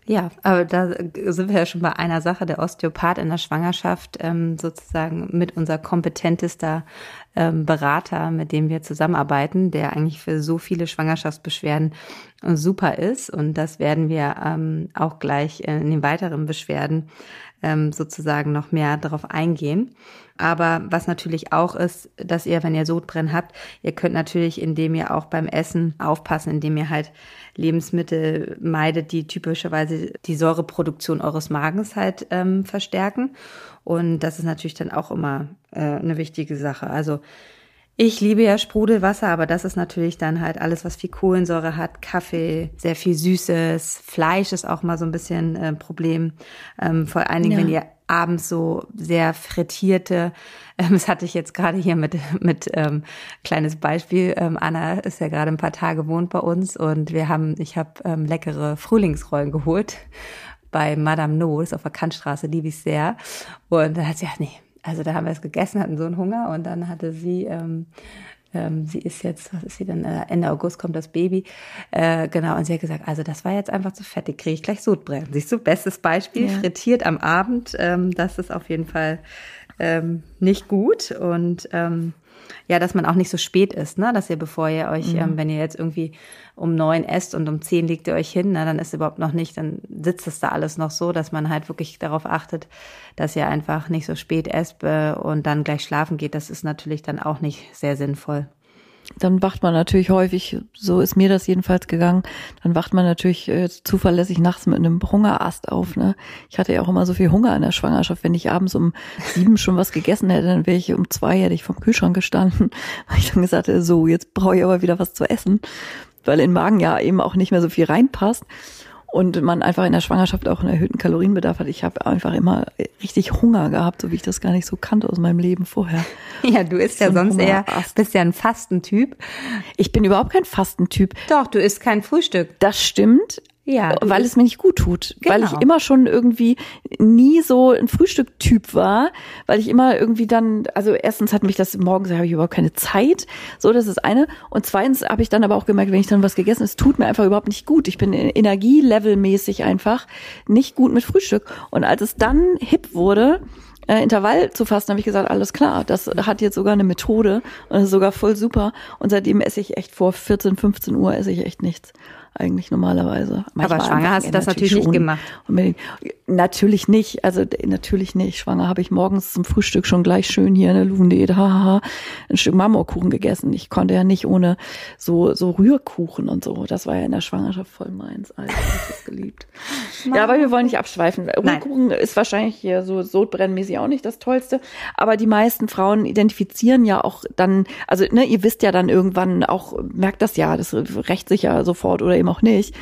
Ja, aber da sind wir ja schon bei einer Sache. Der Osteopath in der Schwangerschaft ähm, sozusagen mit unser kompetentester ähm, Berater, mit dem wir zusammenarbeiten, der eigentlich für so viele Schwangerschaftsbeschwerden super ist. Und das werden wir ähm, auch gleich in den weiteren Beschwerden ähm, sozusagen noch mehr darauf eingehen. Aber was natürlich auch ist, dass ihr, wenn ihr Sodbrennen habt, ihr könnt natürlich, indem ihr auch beim Essen aufpassen, indem ihr halt Lebensmittel meidet, die typischerweise die Säureproduktion eures Magens halt ähm, verstärken. Und das ist natürlich dann auch immer äh, eine wichtige Sache. Also ich liebe ja Sprudelwasser, aber das ist natürlich dann halt alles, was viel Kohlensäure hat, Kaffee, sehr viel Süßes, Fleisch ist auch mal so ein bisschen äh, Problem. Ähm, vor allen Dingen, ja. wenn ihr abends so sehr frittierte, ähm, das hatte ich jetzt gerade hier mit, mit ähm, kleines Beispiel. Ähm, Anna ist ja gerade ein paar Tage wohnt bei uns und wir haben, ich habe ähm, leckere Frühlingsrollen geholt bei Madame No, ist auf der Kantstraße, liebe ich sehr. Und da hat sie gesagt, nee, also da haben wir es gegessen, hatten so einen Hunger und dann hatte sie, ähm, ähm, sie ist jetzt, was ist sie denn, äh, Ende August kommt das Baby, äh, genau, und sie hat gesagt, also das war jetzt einfach zu fettig, kriege ich gleich Sodbrennen. Siehst du, bestes Beispiel, ja. frittiert am Abend, ähm, das ist auf jeden Fall ähm, nicht gut und ähm, ja, dass man auch nicht so spät ist, ne? Dass ihr, bevor ihr euch, mhm. ähm, wenn ihr jetzt irgendwie um neun esst und um zehn legt ihr euch hin, na, dann ist überhaupt noch nicht, dann sitzt es da alles noch so, dass man halt wirklich darauf achtet, dass ihr einfach nicht so spät esst äh, und dann gleich schlafen geht. Das ist natürlich dann auch nicht sehr sinnvoll dann wacht man natürlich häufig, so ist mir das jedenfalls gegangen, dann wacht man natürlich äh, zuverlässig nachts mit einem Hungerast auf. Ne? Ich hatte ja auch immer so viel Hunger in der Schwangerschaft. Wenn ich abends um sieben schon was gegessen hätte, dann wäre ich um zwei, hätte ich vom Kühlschrank gestanden, weil ich dann gesagt hätte, so, jetzt brauche ich aber wieder was zu essen, weil in Magen ja eben auch nicht mehr so viel reinpasst und man einfach in der Schwangerschaft auch einen erhöhten Kalorienbedarf hat. Ich habe einfach immer richtig Hunger gehabt, so wie ich das gar nicht so kannte aus meinem Leben vorher. Ja, du isst ja sonst eher, bist ja ein Fastentyp. Ich bin überhaupt kein Fastentyp. Doch, du isst kein Frühstück. Das stimmt, ja, weil es mir nicht gut tut, genau. weil ich immer schon irgendwie nie so ein Frühstücktyp war, weil ich immer irgendwie dann, also erstens hat mich das morgens habe ich überhaupt keine Zeit, so das ist eine und zweitens habe ich dann aber auch gemerkt, wenn ich dann was gegessen, es tut mir einfach überhaupt nicht gut. Ich bin energielevelmäßig einfach nicht gut mit Frühstück und als es dann hip wurde, äh, Intervall zu fasten, habe ich gesagt, alles klar, das hat jetzt sogar eine Methode und das ist sogar voll super und seitdem esse ich echt vor 14, 15 Uhr esse ich echt nichts. Eigentlich normalerweise. Manchmal Aber schwanger hast du das natürlich, nicht gemacht. Unbedingt. Natürlich nicht, also natürlich nicht. Schwanger habe ich morgens zum Frühstück schon gleich schön hier in der Luvendiät, haha, ein Stück Marmorkuchen gegessen. Ich konnte ja nicht ohne so, so Rührkuchen und so. Das war ja in der Schwangerschaft voll meins. Alter, ich habe das geliebt. ja, aber wir wollen nicht abschweifen. Rührkuchen Nein. ist wahrscheinlich hier so sodbrennmäßig auch nicht das Tollste. Aber die meisten Frauen identifizieren ja auch dann, also ne, ihr wisst ja dann irgendwann auch, merkt das ja, das rächt sich ja sofort oder eben auch nicht,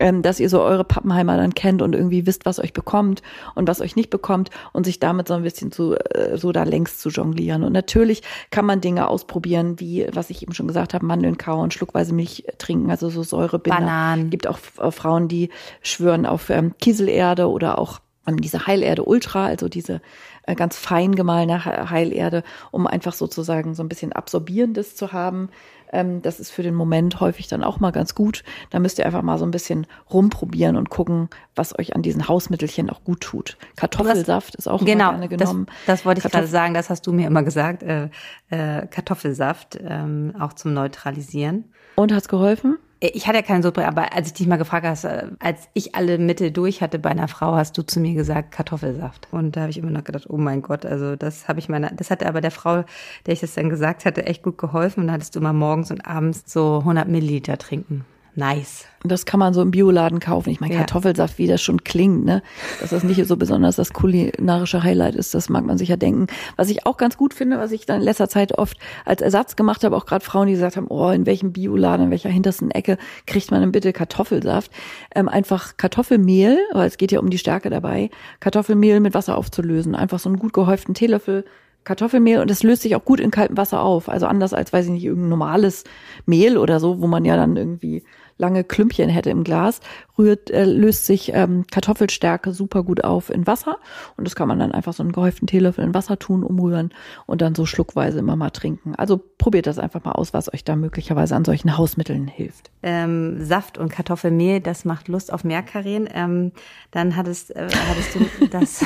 ähm, dass ihr so eure Pappenheimer dann kennt und irgendwie wisst, was euch bekommt und was euch nicht bekommt und sich damit so ein bisschen zu, äh, so da längs zu jonglieren. Und natürlich kann man Dinge ausprobieren, wie, was ich eben schon gesagt habe, Mandeln kauen, schluckweise Milch trinken, also so Säurebinder. Bananen. Gibt auch äh, Frauen, die schwören auf ähm, Kieselerde oder auch ähm, diese Heilerde Ultra, also diese äh, ganz fein gemahlene Heilerde, um einfach sozusagen so ein bisschen Absorbierendes zu haben. Ähm, das ist für den Moment häufig dann auch mal ganz gut. Da müsst ihr einfach mal so ein bisschen rumprobieren und gucken, was euch an diesen Hausmittelchen auch gut tut. Kartoffelsaft ist auch genau, gerne genommen. Das, das wollte ich Kartoff gerade sagen, das hast du mir immer gesagt. Äh, äh, Kartoffelsaft ähm, auch zum Neutralisieren. Und hat's geholfen? Ich hatte ja keinen Sodbrennen, aber als ich dich mal gefragt hast, äh, als ich alle Mittel durch hatte bei einer Frau, hast du zu mir gesagt Kartoffelsaft. Und da habe ich immer noch gedacht, oh mein Gott, also das habe ich meiner, das hatte aber der Frau, der ich das dann gesagt hatte, echt gut geholfen. Und da hattest du immer morgens und abends so 100 Milliliter trinken. Nice. Das kann man so im Bioladen kaufen. Ich meine. Kartoffelsaft, wie das schon klingt, ne? Dass das nicht so besonders das kulinarische Highlight ist, das mag man sich ja denken. Was ich auch ganz gut finde, was ich dann in letzter Zeit oft als Ersatz gemacht habe, auch gerade Frauen, die gesagt haben, oh, in welchem Bioladen, in welcher hintersten Ecke kriegt man denn bitte Kartoffelsaft? Ähm, einfach Kartoffelmehl, weil es geht ja um die Stärke dabei, Kartoffelmehl mit Wasser aufzulösen. Einfach so einen gut gehäuften Teelöffel Kartoffelmehl und es löst sich auch gut in kaltem Wasser auf. Also anders als, weiß ich nicht, irgendein normales Mehl oder so, wo man ja dann irgendwie lange Klümpchen hätte im Glas, rührt, äh, löst sich ähm, Kartoffelstärke super gut auf in Wasser. Und das kann man dann einfach so einen gehäuften Teelöffel in Wasser tun, umrühren und dann so schluckweise immer mal trinken. Also probiert das einfach mal aus, was euch da möglicherweise an solchen Hausmitteln hilft. Ähm, Saft und Kartoffelmehl, das macht Lust auf mehr, Karin. Ähm, dann hattest, äh, hattest du das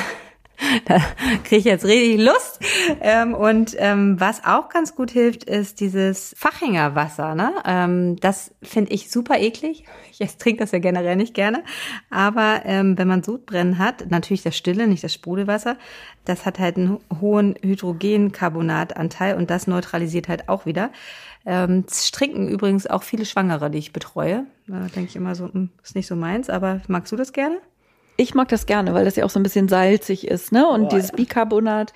da kriege ich jetzt richtig Lust. Ähm, und ähm, was auch ganz gut hilft, ist dieses Fachhängerwasser. Ne? Ähm, das finde ich super eklig. Ich trinke das ja generell nicht gerne. Aber ähm, wenn man Sodbrennen hat, natürlich das Stille, nicht das Sprudelwasser, das hat halt einen hohen Hydrogencarbonatanteil und das neutralisiert halt auch wieder. Ähm, trinken übrigens auch viele Schwangere, die ich betreue. Da denke ich immer so, hm, ist nicht so meins, aber magst du das gerne? Ich mag das gerne, weil das ja auch so ein bisschen salzig ist, ne? Und oh, dieses ja. Bicarbonat,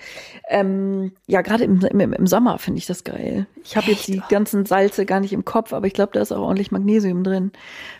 ähm, ja, gerade im, im, im Sommer finde ich das geil. Ich habe jetzt die ganzen Salze gar nicht im Kopf, aber ich glaube, da ist auch ordentlich Magnesium drin.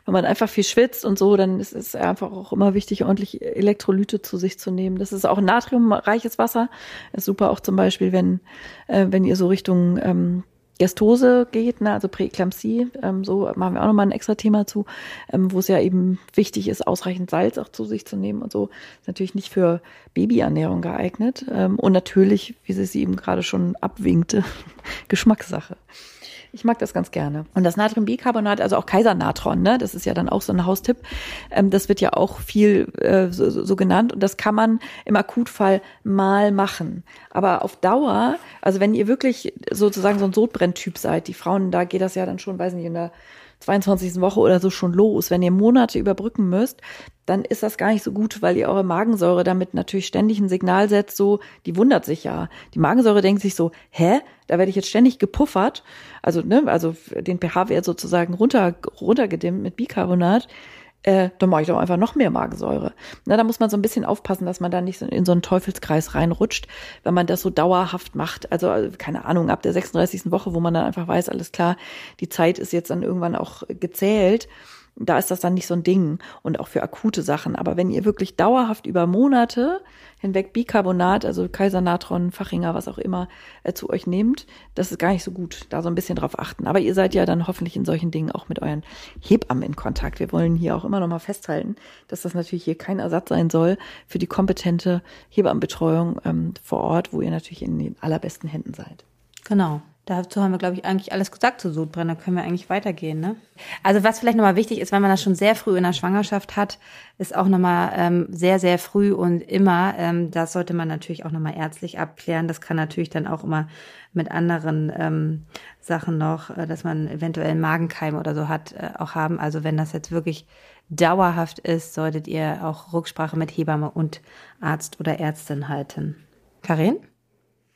Wenn man einfach viel schwitzt und so, dann ist es einfach auch immer wichtig, ordentlich Elektrolyte zu sich zu nehmen. Das ist auch natriumreiches Wasser. Ist super auch zum Beispiel, wenn, äh, wenn ihr so Richtung ähm, Gestose geht, ne, also Präeklampsie, ähm, so machen wir auch nochmal ein extra Thema zu, ähm, wo es ja eben wichtig ist, ausreichend Salz auch zu sich zu nehmen und so. Ist natürlich nicht für Babyernährung geeignet. Ähm, und natürlich, wie sie es eben gerade schon abwinkte, Geschmackssache. Ich mag das ganz gerne. Und das Natriumbicarbonat, also auch Kaisernatron, ne, das ist ja dann auch so ein Haustipp. Ähm, das wird ja auch viel äh, so, so genannt und das kann man im Akutfall mal machen. Aber auf Dauer, also wenn ihr wirklich sozusagen so ein Sodbrenntyp seid, die Frauen, da geht das ja dann schon, weiß nicht, in der 22. Woche oder so schon los. Wenn ihr Monate überbrücken müsst, dann ist das gar nicht so gut, weil ihr eure Magensäure damit natürlich ständig ein Signal setzt, so, die wundert sich ja. Die Magensäure denkt sich so, hä, da werde ich jetzt ständig gepuffert, also, ne, also den pH-Wert sozusagen runter, runtergedimmt mit Bicarbonat äh, dann mache ich doch einfach noch mehr Magensäure. Na, da muss man so ein bisschen aufpassen, dass man da nicht so in so einen Teufelskreis reinrutscht, wenn man das so dauerhaft macht. Also, äh, keine Ahnung, ab der 36. Woche, wo man dann einfach weiß, alles klar, die Zeit ist jetzt dann irgendwann auch gezählt da ist das dann nicht so ein Ding und auch für akute Sachen. Aber wenn ihr wirklich dauerhaft über Monate hinweg Bicarbonat, also Kaisernatron, Fachinger, was auch immer, äh, zu euch nehmt, das ist gar nicht so gut. Da so ein bisschen drauf achten. Aber ihr seid ja dann hoffentlich in solchen Dingen auch mit euren Hebammen in Kontakt. Wir wollen hier auch immer noch mal festhalten, dass das natürlich hier kein Ersatz sein soll für die kompetente Hebammenbetreuung ähm, vor Ort, wo ihr natürlich in den allerbesten Händen seid. Genau. Dazu haben wir, glaube ich, eigentlich alles gesagt zu Sodbrennen. Da können wir eigentlich weitergehen. Ne? Also was vielleicht nochmal wichtig ist, wenn man das schon sehr früh in der Schwangerschaft hat, ist auch nochmal ähm, sehr, sehr früh und immer, ähm, das sollte man natürlich auch nochmal ärztlich abklären. Das kann natürlich dann auch immer mit anderen ähm, Sachen noch, äh, dass man eventuell Magenkeim oder so hat, äh, auch haben. Also wenn das jetzt wirklich dauerhaft ist, solltet ihr auch Rücksprache mit Hebamme und Arzt oder Ärztin halten. Karin?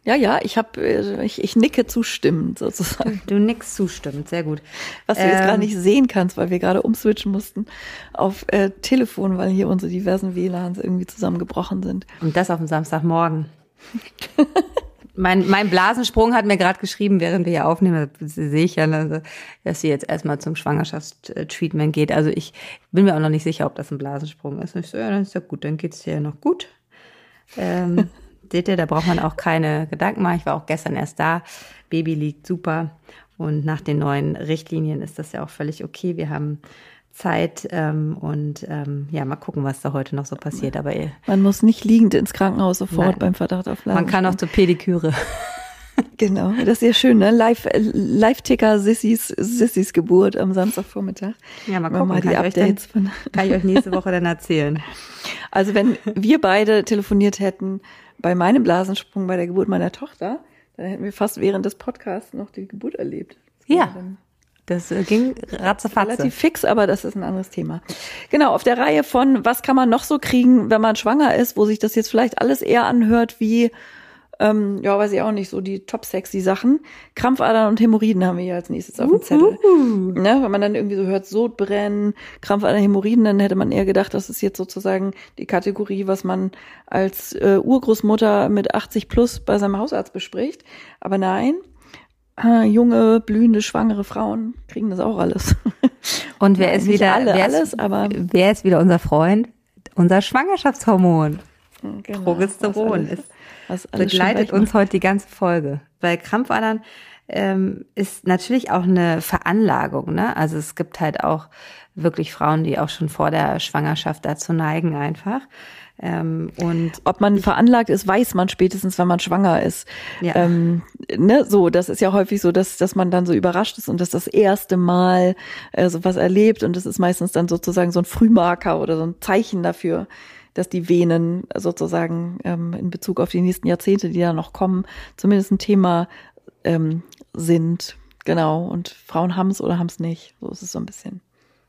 Ja, ja, ich habe, äh, ich, ich nicke zustimmend sozusagen. Du nickst zustimmend, sehr gut. Was du ähm, jetzt gerade nicht sehen kannst, weil wir gerade umswitchen mussten auf äh, Telefon, weil hier unsere diversen WLANs irgendwie zusammengebrochen sind. Und das auf dem Samstagmorgen. mein, mein Blasensprung hat mir gerade geschrieben, während wir hier aufnehmen, das sehe ich ja, also, dass sie jetzt erstmal zum Schwangerschaftstreatment geht. Also ich bin mir auch noch nicht sicher, ob das ein Blasensprung ist. Und ich so, ja, dann ist ja gut, dann geht's dir ja noch gut. Ähm, Seht ihr, da braucht man auch keine Gedanken machen. Ich war auch gestern erst da. Baby liegt super. Und nach den neuen Richtlinien ist das ja auch völlig okay. Wir haben Zeit ähm, und ähm, ja, mal gucken, was da heute noch so passiert. Aber man muss nicht liegend ins Krankenhaus sofort nein. beim Verdacht auf Laden. Man kann auch zur Pediküre. Genau, das ist ja schön, ne? Live, Live-Ticker Sissys, Sissys Geburt am Samstagvormittag. Ja, mal gucken, mal die Updates. Dann, kann ich euch nächste Woche dann erzählen. Also wenn wir beide telefoniert hätten, bei meinem Blasensprung bei der Geburt meiner Tochter, dann hätten wir fast während des Podcasts noch die Geburt erlebt. Das ja. Das äh, ging ratzefatze. Relativ fix, aber das ist ein anderes Thema. Genau, auf der Reihe von, was kann man noch so kriegen, wenn man schwanger ist, wo sich das jetzt vielleicht alles eher anhört wie ähm, ja, weiß ich auch nicht, so die top sexy Sachen. Krampfadern und Hämorrhoiden haben wir hier als nächstes auf dem Zettel. Ne? Wenn man dann irgendwie so hört, Sodbrennen, Krampfadern, Hämorrhoiden, dann hätte man eher gedacht, das ist jetzt sozusagen die Kategorie, was man als äh, Urgroßmutter mit 80 plus bei seinem Hausarzt bespricht. Aber nein, äh, junge, blühende, schwangere Frauen kriegen das auch alles. Und wer ja, ist wieder alle, wer alles, ist, aber wer ist wieder unser Freund? Unser Schwangerschaftshormon. Genau, Progesteron ist begleitet uns heute die ganze Folge. Weil Krampfadern ähm, ist natürlich auch eine Veranlagung. Ne? Also es gibt halt auch wirklich Frauen, die auch schon vor der Schwangerschaft dazu neigen einfach. Ähm, und ob man veranlagt ist, weiß man spätestens, wenn man schwanger ist. Ja. Ähm, ne, so, das ist ja häufig so, dass dass man dann so überrascht ist und das das erste Mal äh, sowas erlebt und das ist meistens dann sozusagen so ein Frühmarker oder so ein Zeichen dafür, dass die Venen sozusagen ähm, in Bezug auf die nächsten Jahrzehnte, die da noch kommen, zumindest ein Thema ähm, sind. Genau. Und Frauen haben es oder haben es nicht. So ist es so ein bisschen.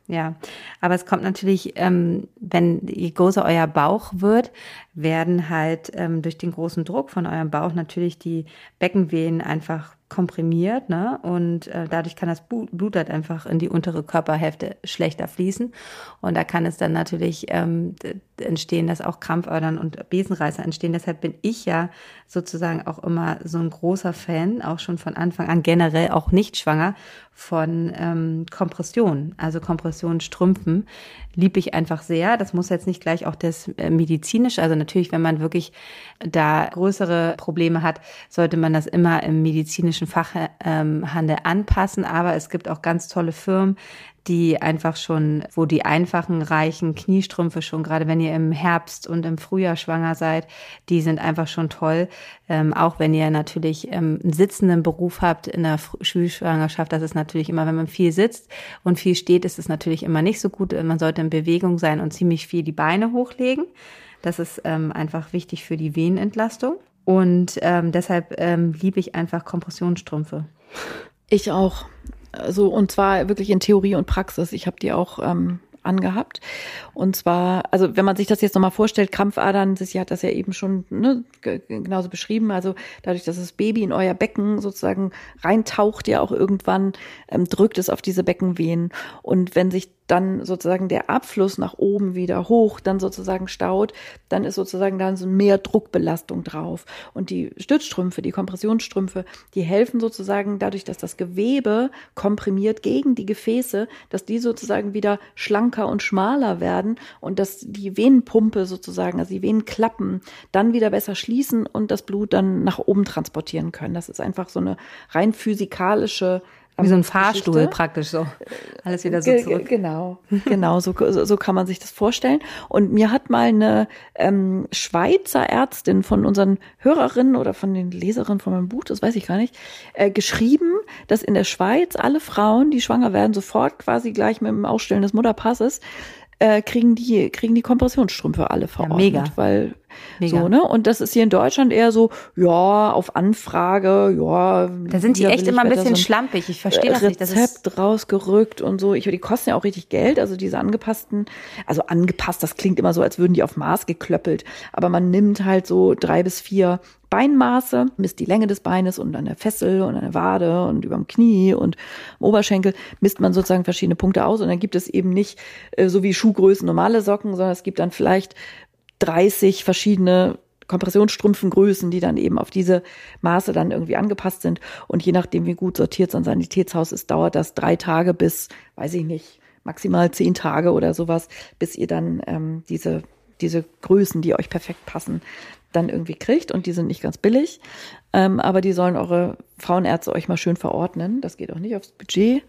Ja, aber es kommt natürlich, ähm, wenn je größer euer Bauch wird, werden halt ähm, durch den großen Druck von eurem Bauch natürlich die Beckenvenen einfach komprimiert, ne? Und äh, dadurch kann das Blut halt einfach in die untere Körperhälfte schlechter fließen. Und da kann es dann natürlich ähm, entstehen, dass auch Krampfadern und Besenreißer entstehen. Deshalb bin ich ja sozusagen auch immer so ein großer Fan, auch schon von Anfang an generell auch nicht schwanger, von ähm, Kompression, also Kompressionsstrümpfen, liebe ich einfach sehr. Das muss jetzt nicht gleich auch das äh, medizinisch, also natürlich, wenn man wirklich da größere Probleme hat, sollte man das immer im medizinischen Fachhandel ähm, anpassen. Aber es gibt auch ganz tolle Firmen, die einfach schon, wo die einfachen, reichen Kniestrümpfe schon, gerade wenn ihr im Herbst und im Frühjahr schwanger seid, die sind einfach schon toll. Ähm, auch wenn ihr natürlich ähm, einen sitzenden Beruf habt in der Schulschwangerschaft, das ist natürlich immer, wenn man viel sitzt und viel steht, ist es natürlich immer nicht so gut. Man sollte in Bewegung sein und ziemlich viel die Beine hochlegen. Das ist ähm, einfach wichtig für die Venenentlastung. Und ähm, deshalb ähm, liebe ich einfach Kompressionsstrümpfe. Ich auch. Also und zwar wirklich in Theorie und Praxis. Ich habe die auch ähm, angehabt. Und zwar, also wenn man sich das jetzt nochmal vorstellt, Krampfadern, sie hat das ja eben schon ne, genauso beschrieben. Also dadurch, dass das Baby in euer Becken sozusagen reintaucht, ja auch irgendwann ähm, drückt es auf diese Beckenwehen. Und wenn sich dann sozusagen der Abfluss nach oben wieder hoch, dann sozusagen staut, dann ist sozusagen dann so mehr Druckbelastung drauf. Und die Stützstrümpfe, die Kompressionsstrümpfe, die helfen sozusagen dadurch, dass das Gewebe komprimiert gegen die Gefäße, dass die sozusagen wieder schlanker und schmaler werden und dass die Venenpumpe sozusagen, also die Venenklappen, dann wieder besser schließen und das Blut dann nach oben transportieren können. Das ist einfach so eine rein physikalische Wie so ein Fahrstuhl Geschichte. praktisch so. Alles wieder so zurück. Genau, genau, so, so kann man sich das vorstellen. Und mir hat mal eine ähm, Schweizer Ärztin von unseren Hörerinnen oder von den Leserinnen von meinem Buch, das weiß ich gar nicht, äh, geschrieben, dass in der Schweiz alle Frauen, die schwanger werden, sofort quasi gleich mit dem Ausstellen des Mutterpasses äh, kriegen die kriegen die Kompressionsstrümpfe alle verordnet, ja, mega. weil mega. so ne? Und das ist hier in Deutschland eher so ja auf Anfrage ja da sind die echt immer ein bisschen so ein schlampig. Ich verstehe das Rezept nicht. Das ist rausgerückt und so. Ich die kosten ja auch richtig Geld. Also diese angepassten also angepasst das klingt immer so als würden die auf Maß geklöppelt. Aber man nimmt halt so drei bis vier Beinmaße, misst die Länge des Beines und an der Fessel und an der Wade und überm Knie und am Oberschenkel misst man sozusagen verschiedene Punkte aus. Und dann gibt es eben nicht äh, so wie Schuhgrößen normale Socken, sondern es gibt dann vielleicht 30 verschiedene Kompressionsstrümpfengrößen, die dann eben auf diese Maße dann irgendwie angepasst sind. Und je nachdem, wie gut sortiert so ein Sanitätshaus ist, dauert das drei Tage bis, weiß ich nicht, maximal zehn Tage oder sowas, bis ihr dann ähm, diese diese Größen, die euch perfekt passen, dann irgendwie kriegt und die sind nicht ganz billig, ähm, aber die sollen eure Frauenärzte euch mal schön verordnen. Das geht auch nicht aufs Budget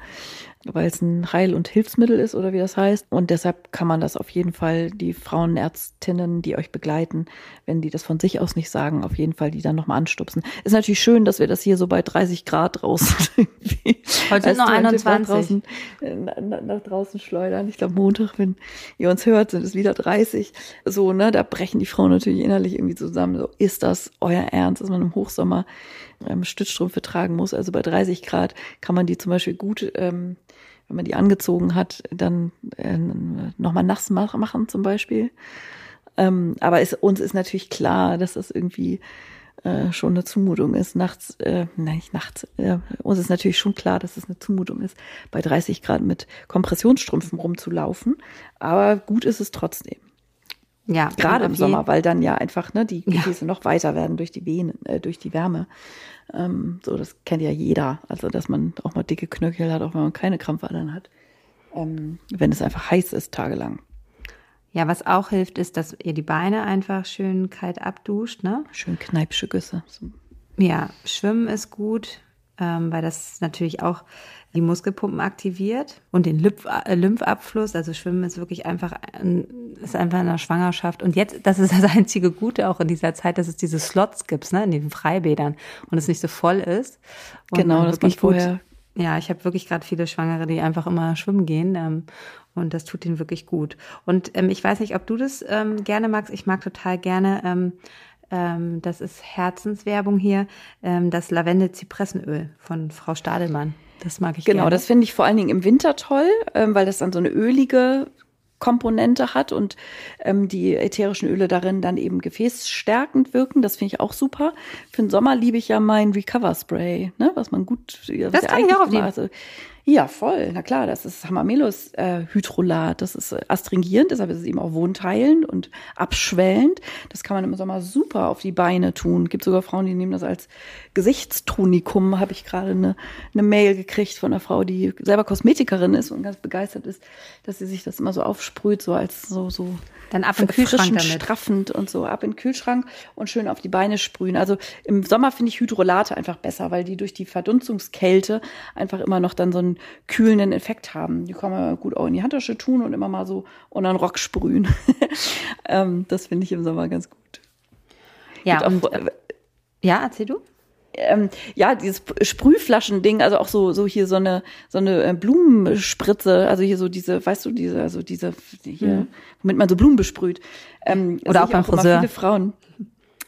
weil es ein Heil- und Hilfsmittel ist oder wie das heißt. Und deshalb kann man das auf jeden Fall, die Frauenärztinnen, die euch begleiten, wenn die das von sich aus nicht sagen, auf jeden Fall die dann nochmal anstupsen. Ist natürlich schön, dass wir das hier so bei 30 Grad draußen irgendwie Heute sind noch 21. Draußen, äh, nach, nach draußen schleudern. Ich glaube, Montag, wenn ihr uns hört, sind es wieder 30. So, ne, da brechen die Frauen natürlich innerlich irgendwie zusammen. So, ist das euer Ernst, dass man im Hochsommer ähm, Stützstrümpfe tragen muss. Also bei 30 Grad kann man die zum Beispiel gut, ähm, wenn man die angezogen hat, dann äh, nochmal nass machen zum Beispiel. Ähm, aber es, uns ist natürlich klar, dass das irgendwie äh, schon eine Zumutung ist. Nachts, äh, nein, nicht nachts, äh, uns ist natürlich schon klar, dass es eine Zumutung ist, bei 30 Grad mit Kompressionsstrümpfen rumzulaufen. Aber gut ist es trotzdem. Ja, gerade im Sommer, weil dann ja einfach ne, die Gefäße ja. noch weiter werden durch die Venen, äh, durch die Wärme. Ähm, so, das kennt ja jeder. Also, dass man auch mal dicke Knöchel hat, auch wenn man keine Krampfadern hat. Ähm, wenn es einfach heiß ist, tagelang. Ja, was auch hilft, ist, dass ihr die Beine einfach schön kalt abduscht, ne? Schön kneipsche Güsse. So. Ja, Schwimmen ist gut, ähm, weil das natürlich auch die Muskelpumpen aktiviert und den äh, Lymphabfluss. Also Schwimmen ist wirklich einfach, ist einfach in der Schwangerschaft. Und jetzt, das ist das einzige Gute auch in dieser Zeit, dass es diese Slots gibt, ne, in den Freibädern und es nicht so voll ist. Und genau, das man vorher. Ja, ich habe wirklich gerade viele Schwangere, die einfach immer schwimmen gehen. Ähm, und das tut ihnen wirklich gut. Und ähm, ich weiß nicht, ob du das ähm, gerne magst. Ich mag total gerne, ähm, ähm, das ist Herzenswerbung hier, ähm, das Lavende-Zypressenöl von Frau Stadelmann. Das mag ich Genau, gerne. das finde ich vor allen Dingen im Winter toll, ähm, weil das dann so eine ölige Komponente hat und ähm, die ätherischen Öle darin dann eben gefäßstärkend wirken. Das finde ich auch super. Für den Sommer liebe ich ja mein Recover Spray, ne, was man gut. Das kann ich auch auf die. Also, ja, voll. Na klar, das ist Hamamelos äh, Hydrolat. Das ist äh, astringierend, deshalb ist es eben auch wohnteilend und abschwellend. Das kann man im Sommer super auf die Beine tun. Gibt sogar Frauen, die nehmen das als Gesichtstonikum. Habe ich gerade eine, eine Mail gekriegt von einer Frau, die selber Kosmetikerin ist und ganz begeistert ist, dass sie sich das immer so aufsprüht, so als so so dann ab in den Kühlschrank damit. straffend und so ab in den Kühlschrank und schön auf die Beine sprühen. Also im Sommer finde ich Hydrolate einfach besser, weil die durch die Verdunstungskälte einfach immer noch dann so einen kühlenden Effekt haben. Die kann man gut auch in die Handtasche tun und immer mal so unter den Rock sprühen. ähm, das finde ich im Sommer ganz gut. Ja, und, auch, äh, ja, erzähl du ähm, ja, dieses Sprühflaschending, also auch so, so hier so eine, so eine äh, Blumenspritze, also hier so diese, weißt du, diese, also diese, hier, mhm. womit man so Blumen besprüht. Ähm, Oder auch beim auch Friseur. Viele Frauen,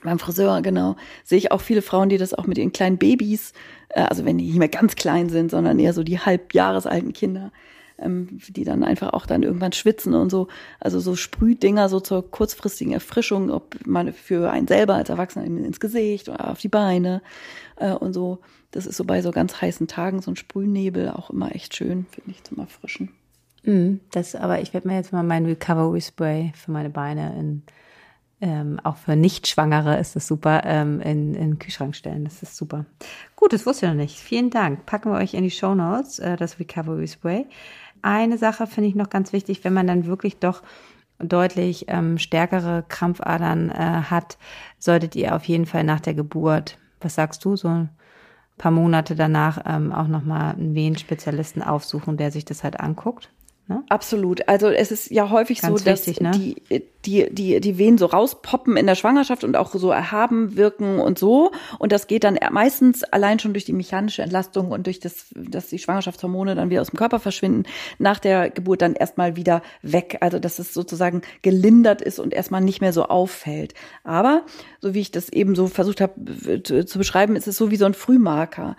beim Friseur, genau, sehe ich auch viele Frauen, die das auch mit ihren kleinen Babys, äh, also wenn die nicht mehr ganz klein sind, sondern eher so die halbjahresalten Kinder, ähm, die dann einfach auch dann irgendwann schwitzen und so. Also so Sprühdinger so zur kurzfristigen Erfrischung, ob man für einen selber als Erwachsener ins Gesicht oder auf die Beine äh, und so. Das ist so bei so ganz heißen Tagen so ein Sprühnebel auch immer echt schön, finde ich, zum Erfrischen. Mm, das, aber ich werde mir jetzt mal mein Recovery Spray für meine Beine in ähm, auch für Nicht-Schwangere ist das super, ähm, in, in den Kühlschrank stellen. Das ist super. Gut, das wusste ich noch nicht. Vielen Dank. Packen wir euch in die Show Notes, äh, das Recovery Spray eine Sache finde ich noch ganz wichtig, wenn man dann wirklich doch deutlich ähm, stärkere Krampfadern äh, hat, solltet ihr auf jeden Fall nach der Geburt, was sagst du, so ein paar Monate danach ähm, auch nochmal einen Wehenspezialisten aufsuchen, der sich das halt anguckt. Ne? Absolut. Also es ist ja häufig Ganz so, dass wichtig, ne? die, die, die, die Venen so rauspoppen in der Schwangerschaft und auch so erhaben wirken und so. Und das geht dann meistens allein schon durch die mechanische Entlastung und durch das, dass die Schwangerschaftshormone dann wieder aus dem Körper verschwinden, nach der Geburt dann erstmal wieder weg. Also dass es sozusagen gelindert ist und erstmal nicht mehr so auffällt. Aber, so wie ich das eben so versucht habe zu beschreiben, ist es so wie so ein Frühmarker.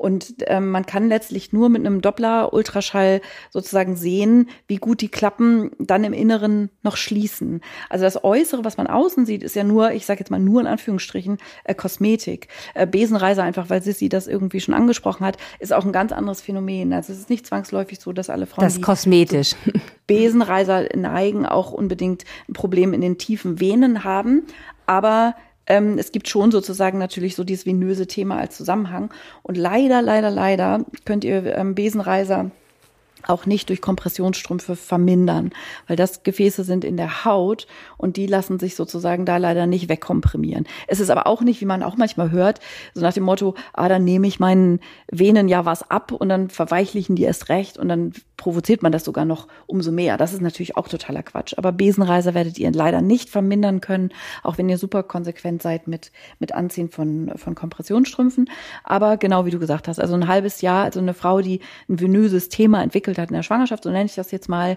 Und ähm, man kann letztlich nur mit einem Doppler-Ultraschall sozusagen sehen, wie gut die Klappen dann im Inneren noch schließen. Also das Äußere, was man außen sieht, ist ja nur, ich sage jetzt mal nur in Anführungsstrichen, äh, Kosmetik. Äh, Besenreiser, einfach weil Sissi das irgendwie schon angesprochen hat, ist auch ein ganz anderes Phänomen. Also es ist nicht zwangsläufig so, dass alle Frauen. Das ist kosmetisch. Besenreiser neigen auch unbedingt ein Problem in den tiefen Venen haben. Aber ähm, es gibt schon sozusagen natürlich so dieses venöse Thema als Zusammenhang. Und leider, leider, leider könnt ihr ähm, Besenreiser auch nicht durch Kompressionsstrümpfe vermindern, weil das Gefäße sind in der Haut und die lassen sich sozusagen da leider nicht wegkomprimieren. Es ist aber auch nicht, wie man auch manchmal hört, so nach dem Motto, ah, dann nehme ich meinen Venen ja was ab und dann verweichlichen die erst recht und dann provoziert man das sogar noch umso mehr. Das ist natürlich auch totaler Quatsch. Aber Besenreiser werdet ihr leider nicht vermindern können, auch wenn ihr super konsequent seid mit, mit Anziehen von, von Kompressionsstrümpfen. Aber genau wie du gesagt hast, also ein halbes Jahr, also eine Frau, die ein venöses Thema entwickelt hat in der Schwangerschaft, so nenne ich das jetzt mal,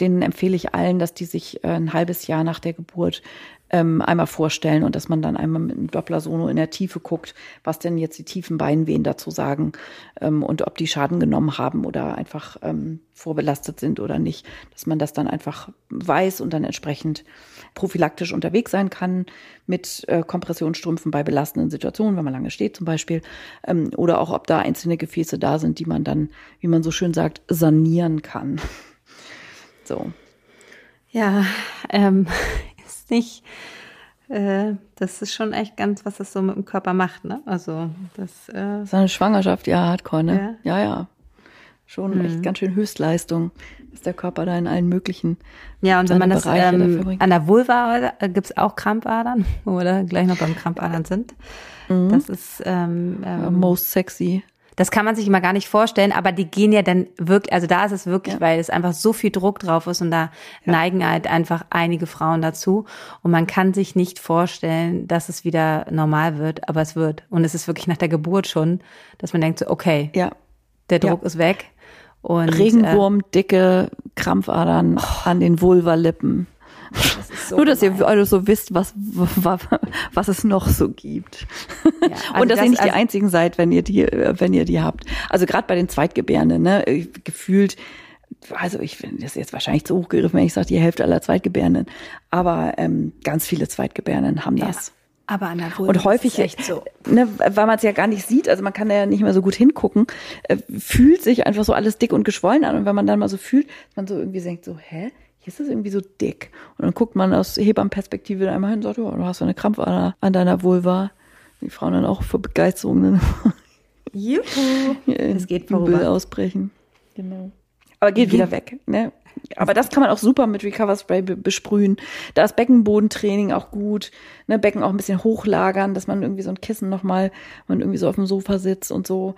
denen empfehle ich allen, dass die sich äh, ein halbes Jahr nach der Geburt ähm, einmal vorstellen und dass man dann einmal mit einem Doppler-Sono in der Tiefe guckt, was denn jetzt die tiefen Beinwehen dazu sagen ähm, und ob die Schaden genommen haben oder einfach ähm, vorbelastet sind oder nicht, dass man das dann einfach weiß und dann entsprechend prophylaktisch unterwegs sein kann mit äh, Kompressionsstrümpfen bei belastenden Situationen, wenn man lange steht zum Beispiel, ähm, oder auch ob da einzelne Gefäße da sind, die man dann, wie man so schön sagt, sanieren kann. So. Ja, ähm, nicht, äh, das ist schon echt ganz, was das so mit dem Körper macht, ne? Also das. Äh, Seine Schwangerschaft, ja, hardcore, ne? Ja, ja. ja. Schon mhm. echt ganz schön Höchstleistung, dass der Körper da in allen möglichen. Ja, und wenn man das ähm, an der Vulva äh, gibt's auch Krampfadern, wo wir da gleich noch beim Krampfadern sind. Mhm. Das ist ähm, ähm, most sexy. Das kann man sich immer gar nicht vorstellen, aber die gehen ja dann wirklich, also da ist es wirklich, ja. weil es einfach so viel Druck drauf ist und da ja. neigen halt einfach einige Frauen dazu. Und man kann sich nicht vorstellen, dass es wieder normal wird, aber es wird. Und es ist wirklich nach der Geburt schon, dass man denkt so, okay, ja. der Druck ist weg. Und, Regenwurm, äh, dicke Krampfadern oh. an den Vulvalippen. So Nur, dass gemein. ihr alle so wisst, was, was, was es noch so gibt. Ja, also und dass das, ihr nicht also die einzigen seid, wenn ihr die, wenn ihr die habt. Also gerade bei den Zweitgebärenden, ne, gefühlt, also ich finde das ist jetzt wahrscheinlich zu hochgegriffen, wenn ich sage, die Hälfte aller Zweitgebärenden. Aber ähm, ganz viele Zweitgebärenden haben das. Ja. Aber an der Vulva Und häufig, ist echt so. Ne, weil man es ja gar nicht sieht, also man kann da ja nicht mehr so gut hingucken, äh, fühlt sich einfach so alles dick und geschwollen an. Und wenn man dann mal so fühlt, man so irgendwie denkt so, hä? hier ist das irgendwie so dick. Und dann guckt man aus Hebammenperspektive einmal hin und sagt, oh, du hast eine Krampfader an deiner Vulva. Die Frauen dann auch vor Begeisterung dann Juhu. Es geht vorüber. ausbrechen. Genau. Aber geht wieder weg. Ne? Aber das kann man auch super mit Recover Spray besprühen. Da ist Beckenbodentraining auch gut. Ne, Becken auch ein bisschen hochlagern, dass man irgendwie so ein Kissen nochmal, man irgendwie so auf dem Sofa sitzt und so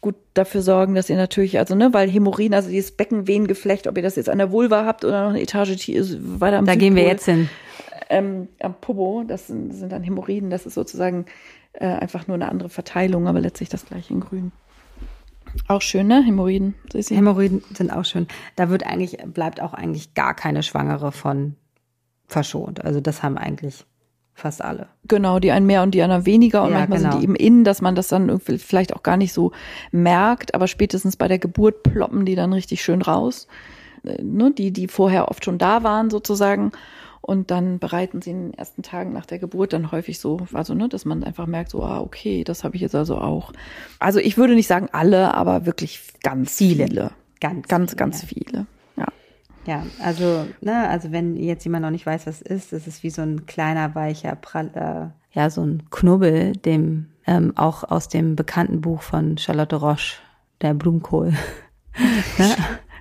gut dafür sorgen, dass ihr natürlich, also ne, weil Hämorrhoiden, also dieses Beckenvenengeflecht, ob ihr das jetzt an der Vulva habt oder noch eine Etage weiter am Da Südpol, gehen wir jetzt hin. Ähm, am Popo, das sind, das sind dann Hämorrhoiden, das ist sozusagen äh, einfach nur eine andere Verteilung, aber letztlich das gleiche in grün. Auch schön, ne? Hämorrhoiden. Hämorrhoiden sind auch schön. Da wird eigentlich, bleibt auch eigentlich gar keine Schwangere von verschont. Also das haben eigentlich fast alle. Genau, die einen mehr und die anderen weniger. Und ja, manchmal genau. sind die eben innen, dass man das dann irgendwie vielleicht auch gar nicht so merkt. Aber spätestens bei der Geburt ploppen die dann richtig schön raus. Äh, ne? Die, die vorher oft schon da waren sozusagen. Und dann bereiten sie in den ersten Tagen nach der Geburt dann häufig so, also ne, dass man einfach merkt, so, ah, okay, das habe ich jetzt also auch. Also ich würde nicht sagen alle, aber wirklich ganz viele. viele. Ganz, ganz, viele. ganz viele. Ja. Ja, also, ne, also wenn jetzt jemand noch nicht weiß, was ist, das ist wie so ein kleiner, weicher, praller, ja, so ein Knubbel, dem ähm, auch aus dem bekannten Buch von Charlotte Roche, der Blumenkohl. ne?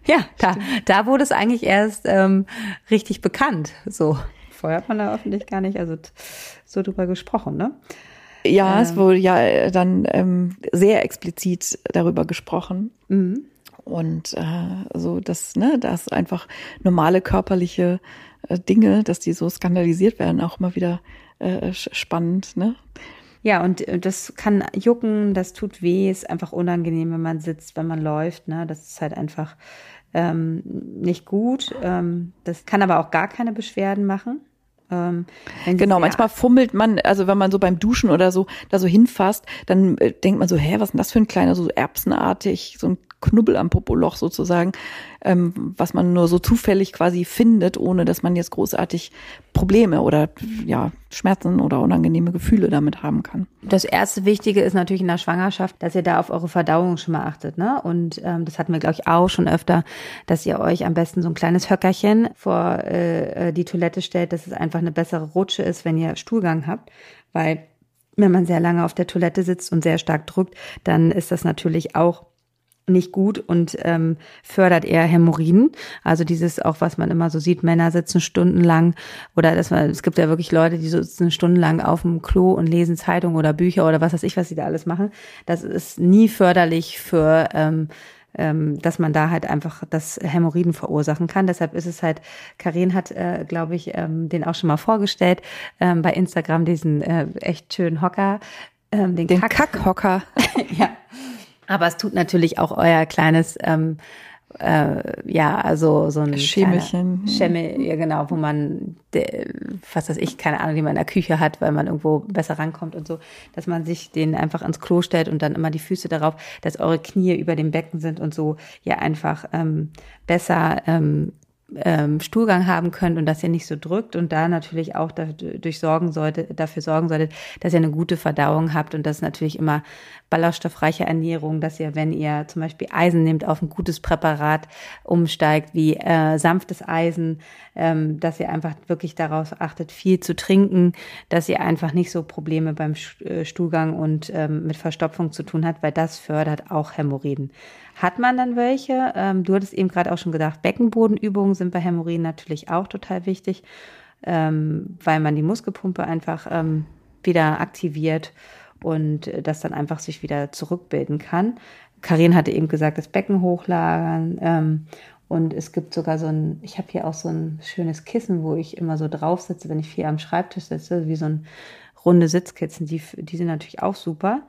Ja, da, da wurde es eigentlich erst ähm, richtig bekannt. So. Vorher hat man da öffentlich gar nicht also so drüber gesprochen, ne? Ja, ähm. es wurde ja dann ähm, sehr explizit darüber gesprochen. Mhm. Und äh, so, dass, ne, dass einfach normale körperliche äh, Dinge, dass die so skandalisiert werden, auch immer wieder äh, spannend, ne? Ja, und äh, das kann jucken, das tut weh, ist einfach unangenehm, wenn man sitzt, wenn man läuft. Ne? Das ist halt einfach ähm, nicht gut. Ähm, das kann aber auch gar keine Beschwerden machen. Ähm, genau, manchmal fummelt man, also wenn man so beim Duschen oder so da so hinfasst, dann äh, denkt man so, hä, was ist denn das für ein kleiner, so erbsenartig, so ein Knubbel am Popoloch sozusagen, ähm, was man nur so zufällig quasi findet, ohne dass man jetzt großartig Probleme oder ja Schmerzen oder unangenehme Gefühle damit haben kann. Das erste Wichtige ist natürlich in der Schwangerschaft, dass ihr da auf eure Verdauung schon mal achtet, ne? Und ähm, das hatten wir glaube ich auch schon öfter, dass ihr euch am besten so ein kleines Höckerchen vor äh, äh, die Toilette stellt, dass es einfach eine bessere Rutsche ist, wenn ihr Stuhlgang habt, weil wenn man sehr lange auf der Toilette sitzt und sehr stark drückt, dann ist das natürlich auch nicht gut und ähm, fördert eher Hämorrhoiden. Also dieses auch, was man immer so sieht, Männer sitzen stundenlang oder dass man, es gibt ja wirklich Leute, die sitzen stundenlang auf dem Klo und lesen Zeitung oder Bücher oder was weiß ich, was sie da alles machen. Das ist nie förderlich für ähm, ähm, dass man da halt einfach das Hämorrhoiden verursachen kann. Deshalb ist es halt, Karin hat, äh, glaube ich, ähm, den auch schon mal vorgestellt, ähm, bei Instagram diesen äh, echt schönen Hocker. Ähm, den, den Kack Kackhocker. ja, aber es tut natürlich auch euer kleines, ähm, äh, ja, also so ein Schemelchen. Schemmel, ja genau, wo man, de, was weiß ich, keine Ahnung, die man in der Küche hat, weil man irgendwo besser rankommt und so, dass man sich den einfach ans Klo stellt und dann immer die Füße darauf, dass eure Knie über dem Becken sind und so ja einfach ähm, besser ähm, ähm, Stuhlgang haben könnt und dass ihr nicht so drückt und da natürlich auch dadurch sorgen sollte, dafür sorgen solltet, dass ihr eine gute Verdauung habt und das natürlich immer ballaststoffreiche Ernährung, dass ihr, wenn ihr zum Beispiel Eisen nehmt, auf ein gutes Präparat umsteigt, wie äh, sanftes Eisen, ähm, dass ihr einfach wirklich darauf achtet, viel zu trinken, dass ihr einfach nicht so Probleme beim äh, Stuhlgang und ähm, mit Verstopfung zu tun habt, weil das fördert auch Hämorrhoiden. Hat man dann welche? Ähm, du hattest eben gerade auch schon gedacht, Beckenbodenübungen sind bei Hämorrhoiden natürlich auch total wichtig, ähm, weil man die Muskelpumpe einfach ähm, wieder aktiviert und das dann einfach sich wieder zurückbilden kann. Karin hatte eben gesagt, das Becken hochlagern. Ähm, und es gibt sogar so ein, ich habe hier auch so ein schönes Kissen, wo ich immer so drauf sitze, wenn ich viel am Schreibtisch sitze, wie so ein runde Sitzkissen. Die, die sind natürlich auch super.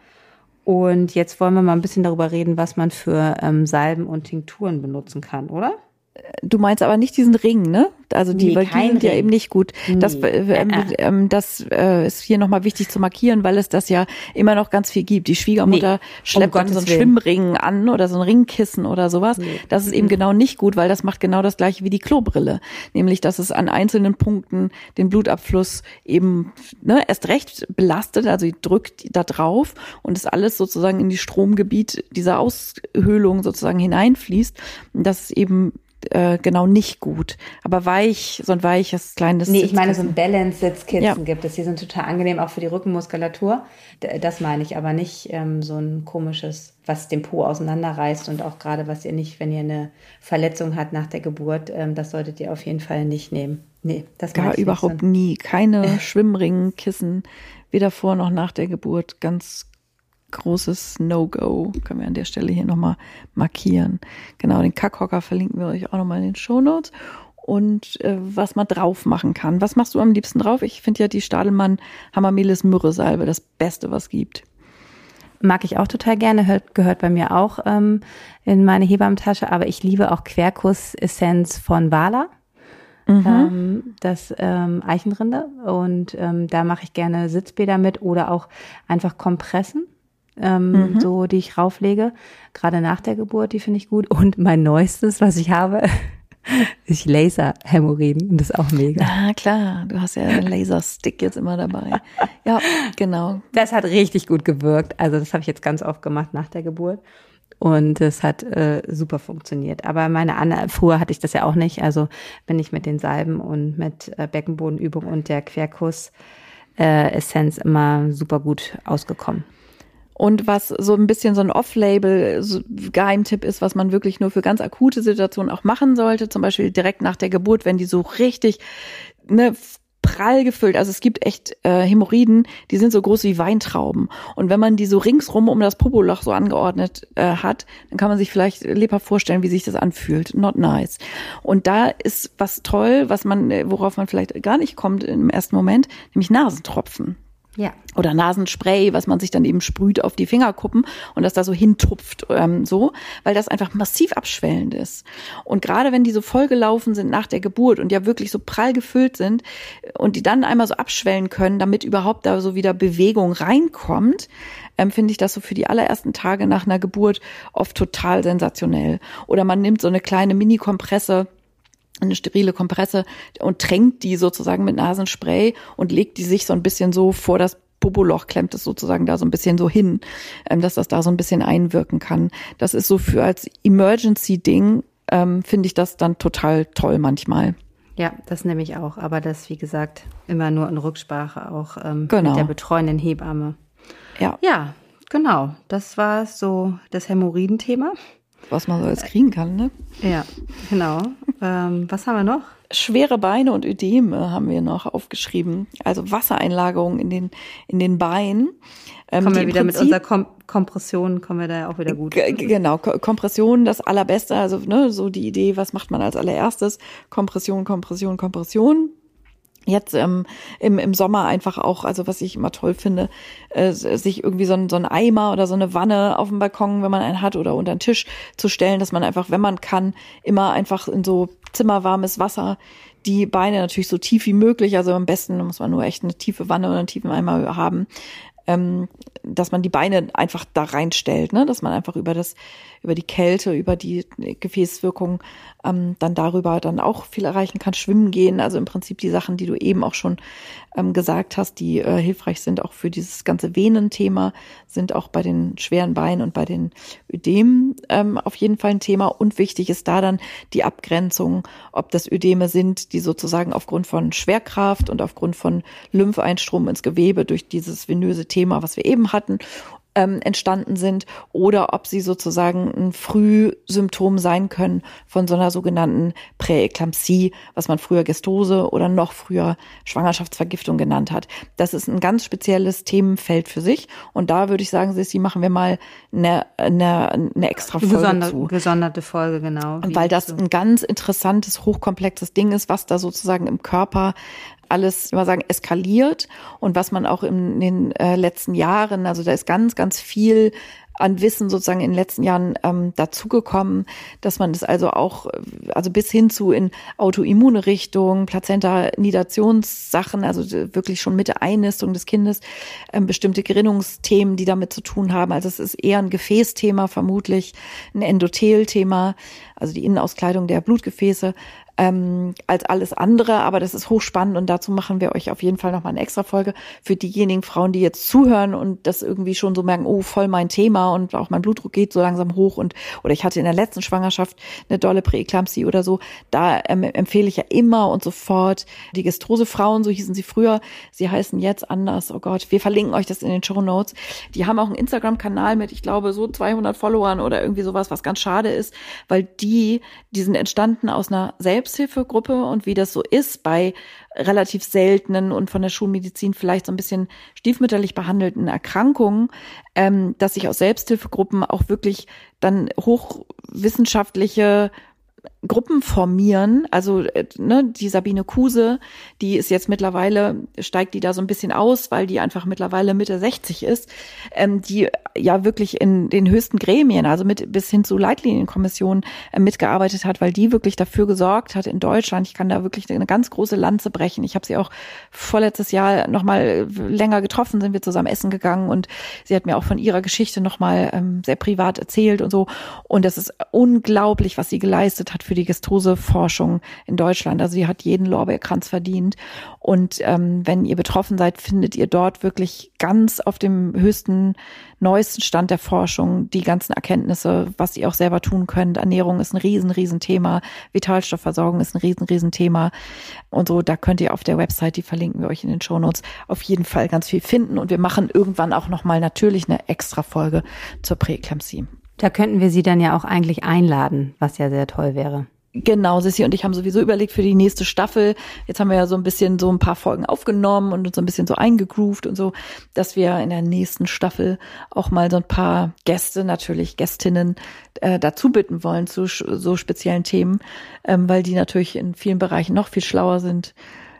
Und jetzt wollen wir mal ein bisschen darüber reden, was man für ähm, Salben und Tinkturen benutzen kann, oder? Du meinst aber nicht diesen Ring, ne? Also die, nee, weil die sind Ring. ja eben nicht gut. Nee. Das, äh, ähm, ähm, das äh, ist hier nochmal wichtig zu markieren, weil es das ja immer noch ganz viel gibt. Die Schwiegermutter nee, schleppt um dann so einen Willen. Schwimmring an oder so ein Ringkissen oder sowas. Das ist eben genau nicht gut, weil das macht genau das gleiche wie die Klobrille. Nämlich, dass es an einzelnen Punkten den Blutabfluss eben ne, erst recht belastet, also drückt da drauf und es alles sozusagen in die Stromgebiet dieser Aushöhlung sozusagen hineinfließt. Das ist eben äh, genau nicht gut. Aber weich, so ein weiches kleines. Nee, ich meine, so ein Balance-Sitzkissen ja. gibt es. Die sind total angenehm, auch für die Rückenmuskulatur. Das meine ich, aber nicht ähm, so ein komisches, was den Po auseinanderreißt und auch gerade, was ihr nicht, wenn ihr eine Verletzung habt nach der Geburt, ähm, das solltet ihr auf jeden Fall nicht nehmen. Nee, das Gar überhaupt nie. Keine Schwimmringkissen, weder vor noch nach der Geburt. Ganz großes No-Go. Können wir an der Stelle hier nochmal markieren. Genau, den Kackhocker verlinken wir euch auch nochmal in den Show Notes. Und äh, was man drauf machen kann. Was machst du am liebsten drauf? Ich finde ja die Stadelmann Hammermelis Myrrhe-Salbe das Beste, was gibt. Mag ich auch total gerne, gehört bei mir auch ähm, in meine Hebammentasche, aber ich liebe auch Quercus-Essenz von Wala. Mhm. Ähm, das ähm, Eichenrinde und ähm, da mache ich gerne Sitzbäder mit oder auch einfach Kompressen ähm, mhm. so die ich rauflege. Gerade nach der Geburt, die finde ich gut. Und mein neuestes, was ich habe, ist Laser-Hämorrhoiden. Und das ist auch mega. Ah, klar. Du hast ja einen Laserstick jetzt immer dabei. Ja, genau. Das hat richtig gut gewirkt. Also das habe ich jetzt ganz oft gemacht nach der Geburt. Und es hat äh, super funktioniert. Aber meine Anna, früher hatte ich das ja auch nicht. Also bin ich mit den Salben und mit äh, Beckenbodenübung und der Querkuss äh, Essenz immer super gut ausgekommen. Und was so ein bisschen so ein Off-Label-Geheimtipp ist, was man wirklich nur für ganz akute Situationen auch machen sollte, zum Beispiel direkt nach der Geburt, wenn die so richtig ne, prall gefüllt. Also es gibt echt äh, Hämorrhoiden, die sind so groß wie Weintrauben. Und wenn man die so ringsrum um das Popoloch so angeordnet äh, hat, dann kann man sich vielleicht lebhaft vorstellen, wie sich das anfühlt. Not nice. Und da ist was toll, was man, worauf man vielleicht gar nicht kommt im ersten Moment, nämlich Nasentropfen. Ja. Oder Nasenspray, was man sich dann eben sprüht auf die Fingerkuppen und das da so hintupft, ähm, so, weil das einfach massiv abschwellend ist. Und gerade wenn die so vollgelaufen sind nach der Geburt und ja wirklich so prall gefüllt sind und die dann einmal so abschwellen können, damit überhaupt da so wieder Bewegung reinkommt, ähm, finde ich das so für die allerersten Tage nach einer Geburt oft total sensationell. Oder man nimmt so eine kleine Mini-Kompresse eine sterile Kompresse und tränkt die sozusagen mit Nasenspray und legt die sich so ein bisschen so vor das Popoloch, klemmt es sozusagen da so ein bisschen so hin, ähm, dass das da so ein bisschen einwirken kann. Das ist so für als Emergency-Ding, ähm, finde ich das dann total toll manchmal. Ja, das nehme ich auch. Aber das, wie gesagt, immer nur in Rücksprache auch ähm, genau. mit der betreuenden Hebamme. Ja. Ja, genau. Das war so das Hämorrhoidenthema was man so alles kriegen kann, ne? Ja, genau. ähm, was haben wir noch? Schwere Beine und Ödeme haben wir noch aufgeschrieben. Also Wassereinlagerungen in den, in den Beinen. Ähm, kommen wir wieder Prinzip, mit unserer Kom Kompression, kommen wir da ja auch wieder gut. Genau, Kompression, das Allerbeste. Also ne, so die Idee, was macht man als allererstes? Kompression, Kompression, Kompression jetzt ähm, im, im Sommer einfach auch, also was ich immer toll finde, äh, sich irgendwie so ein, so ein Eimer oder so eine Wanne auf dem Balkon, wenn man einen hat, oder unter den Tisch zu stellen, dass man einfach, wenn man kann, immer einfach in so zimmerwarmes Wasser die Beine natürlich so tief wie möglich, also am besten muss man nur echt eine tiefe Wanne oder einen tiefen Eimer haben, ähm, dass man die Beine einfach da reinstellt, ne? dass man einfach über das, über die Kälte, über die Gefäßwirkung ähm, dann darüber dann auch viel erreichen kann. Schwimmen gehen, also im Prinzip die Sachen, die du eben auch schon ähm, gesagt hast, die äh, hilfreich sind auch für dieses ganze Venenthema, sind auch bei den schweren Beinen und bei den Ödemen ähm, auf jeden Fall ein Thema. Und wichtig ist da dann die Abgrenzung, ob das Ödeme sind, die sozusagen aufgrund von Schwerkraft und aufgrund von Lympheinstrom ins Gewebe durch dieses venöse Thema, was wir eben hatten, ähm, entstanden sind oder ob sie sozusagen ein Frühsymptom sein können von so einer sogenannten Präeklampsie, was man früher Gestose oder noch früher Schwangerschaftsvergiftung genannt hat. Das ist ein ganz spezielles Themenfeld für sich und da würde ich sagen, Sissi, machen wir mal eine, eine, eine extra Folge Gesonder, zu. Gesonderte Folge, genau. Weil das ein ganz interessantes, hochkomplexes Ding ist, was da sozusagen im Körper alles, immer sagen, eskaliert und was man auch in den äh, letzten Jahren, also da ist ganz, ganz viel an Wissen sozusagen in den letzten Jahren ähm, dazugekommen, dass man das also auch, also bis hin zu in autoimmune Richtung, Plazenta-Nidationssachen, also wirklich schon mit der Einnistung des Kindes, ähm, bestimmte Gerinnungsthemen, die damit zu tun haben. Also es ist eher ein Gefäßthema, vermutlich ein Endothelthema, also die Innenauskleidung der Blutgefäße, ähm, als alles andere. Aber das ist hochspannend und dazu machen wir euch auf jeden Fall nochmal eine extra Folge für diejenigen Frauen, die jetzt zuhören und das irgendwie schon so merken, oh, voll mein Thema und auch mein Blutdruck geht so langsam hoch und oder ich hatte in der letzten Schwangerschaft eine dolle Präeklampsie oder so. Da ähm, empfehle ich ja immer und sofort die Gestrose-Frauen, so hießen sie früher. Sie heißen jetzt anders. Oh Gott, wir verlinken euch das in den Show Notes. Die haben auch einen Instagram-Kanal mit, ich glaube, so 200 Followern oder irgendwie sowas, was ganz schade ist, weil die, die sind entstanden aus einer Selbst Selbsthilfegruppe und wie das so ist bei relativ seltenen und von der Schulmedizin vielleicht so ein bisschen stiefmütterlich behandelten Erkrankungen, ähm, dass sich aus Selbsthilfegruppen auch wirklich dann hochwissenschaftliche Gruppen formieren. Also äh, ne, die Sabine Kuse, die ist jetzt mittlerweile, steigt die da so ein bisschen aus, weil die einfach mittlerweile Mitte 60 ist, ähm, die ja wirklich in den höchsten Gremien, also mit bis hin zu Leitlinienkommissionen äh, mitgearbeitet hat, weil die wirklich dafür gesorgt hat in Deutschland. Ich kann da wirklich eine ganz große Lanze brechen. Ich habe sie auch vorletztes Jahr nochmal länger getroffen, sind wir zusammen essen gegangen und sie hat mir auch von ihrer Geschichte nochmal ähm, sehr privat erzählt und so. Und das ist unglaublich, was sie geleistet hat für die Gestose-Forschung in Deutschland. Also sie hat jeden Lorbeerkranz verdient. Und ähm, wenn ihr betroffen seid, findet ihr dort wirklich ganz auf dem höchsten, neuesten Stand der Forschung die ganzen Erkenntnisse, was ihr auch selber tun könnt. Ernährung ist ein riesen, riesen Thema. Vitalstoffversorgung ist ein riesen, riesen Thema. Und so, da könnt ihr auf der Website, die verlinken wir euch in den Shownotes, auf jeden Fall ganz viel finden. Und wir machen irgendwann auch nochmal natürlich eine extra Folge zur Präeklampsie. Da könnten wir sie dann ja auch eigentlich einladen, was ja sehr toll wäre. Genau, Sissi und ich haben sowieso überlegt für die nächste Staffel. Jetzt haben wir ja so ein bisschen so ein paar Folgen aufgenommen und uns so ein bisschen so eingegroovt und so, dass wir in der nächsten Staffel auch mal so ein paar Gäste, natürlich Gästinnen, äh, dazu bitten wollen zu so speziellen Themen, ähm, weil die natürlich in vielen Bereichen noch viel schlauer sind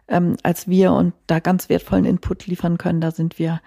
ähm, als wir und da ganz wertvollen Input liefern können. Da sind wir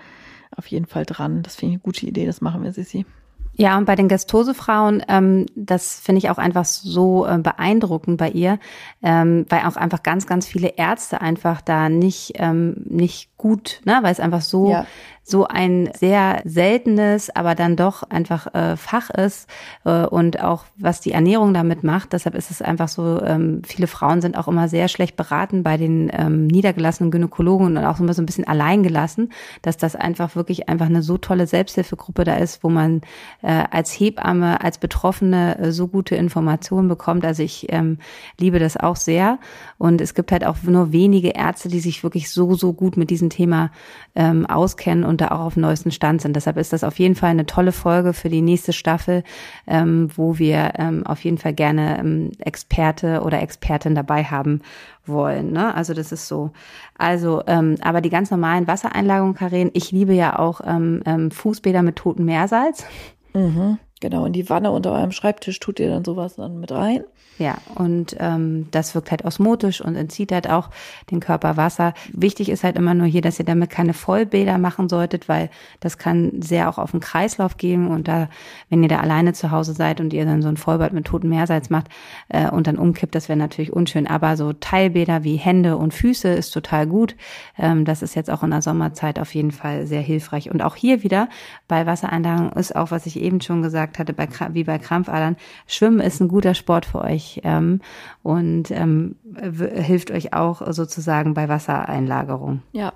auf jeden Fall dran. Das finde ich eine gute Idee. Das machen wir, Sissi. Ja, und bei den Gestosefrauen, ähm, das finde ich auch einfach so äh, beeindruckend bei ihr, ähm, weil auch einfach ganz, ganz viele Ärzte einfach da nicht, ähm, nicht gut, ne, weil es einfach so ja so ein sehr seltenes, aber dann doch einfach äh, Fach ist äh, und auch was die Ernährung damit macht. Deshalb ist es einfach so, ähm, viele Frauen sind auch immer sehr schlecht beraten bei den ähm, niedergelassenen Gynäkologen und auch immer so ein bisschen allein gelassen, dass das einfach wirklich einfach eine so tolle Selbsthilfegruppe da ist, wo man äh, als Hebamme, als Betroffene äh, so gute Informationen bekommt. Also ich ähm, liebe das auch sehr. Und es gibt halt auch nur wenige Ärzte, die sich wirklich so, so gut mit diesem Thema ähm, auskennen und da auch auf dem neuesten Stand sind. Deshalb ist das auf jeden Fall eine tolle Folge für die nächste Staffel, ähm, wo wir ähm, auf jeden Fall gerne ähm, Experte oder Expertin dabei haben wollen. Ne? Also das ist so. Also, ähm, aber die ganz normalen Wassereinlagungen, ich liebe ja auch ähm, ähm, Fußbäder mit totem Meersalz. Mhm, genau, in die Wanne unter eurem Schreibtisch tut ihr dann sowas dann mit rein. Ja, und ähm, das wirkt halt osmotisch und entzieht halt auch den Körper Wasser. Wichtig ist halt immer nur hier, dass ihr damit keine Vollbäder machen solltet, weil das kann sehr auch auf den Kreislauf gehen. Und da, wenn ihr da alleine zu Hause seid und ihr dann so ein Vollbad mit totem Meersalz macht äh, und dann umkippt, das wäre natürlich unschön. Aber so Teilbäder wie Hände und Füße ist total gut. Ähm, das ist jetzt auch in der Sommerzeit auf jeden Fall sehr hilfreich. Und auch hier wieder bei Wassereinlagen ist auch, was ich eben schon gesagt hatte, bei, wie bei Krampfadern, Schwimmen ist ein guter Sport für euch ähm, und ähm, hilft euch auch sozusagen bei Wassereinlagerung. Ja,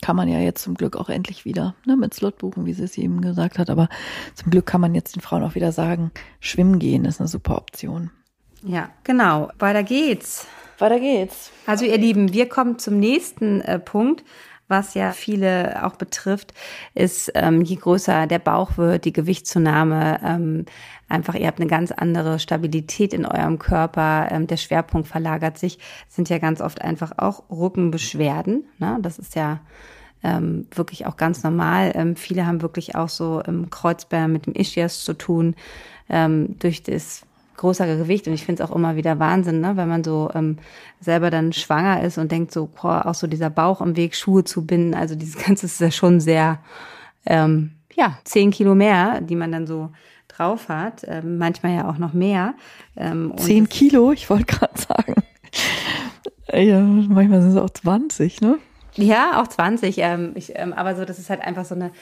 kann man ja jetzt zum Glück auch endlich wieder ne, mit Slot buchen, wie sie es eben gesagt hat. Aber zum Glück kann man jetzt den Frauen auch wieder sagen, schwimmen gehen ist eine super Option. Ja, genau. Weiter geht's. Weiter geht's. Also ihr Lieben, wir kommen zum nächsten äh, Punkt was ja viele auch betrifft, ist, ähm, je größer der Bauch wird, die Gewichtszunahme, ähm, einfach, ihr habt eine ganz andere Stabilität in eurem Körper, ähm, der Schwerpunkt verlagert sich, sind ja ganz oft einfach auch Rückenbeschwerden. Ne? Das ist ja ähm, wirklich auch ganz normal. Ähm, viele haben wirklich auch so im Kreuzbein mit dem Ischias zu tun, ähm, durch das großer Gewicht und ich finde es auch immer wieder Wahnsinn, ne? wenn man so ähm, selber dann schwanger ist und denkt so, boah, auch so dieser Bauch im Weg, Schuhe zu binden, also dieses Ganze ist ja schon sehr, ähm, ja, zehn Kilo mehr, die man dann so drauf hat, ähm, manchmal ja auch noch mehr. Ähm, zehn Kilo, ich wollte gerade sagen. ja, manchmal sind es auch 20, ne? Ja, auch 20. Ähm, ich, ähm, aber so, das ist halt einfach so eine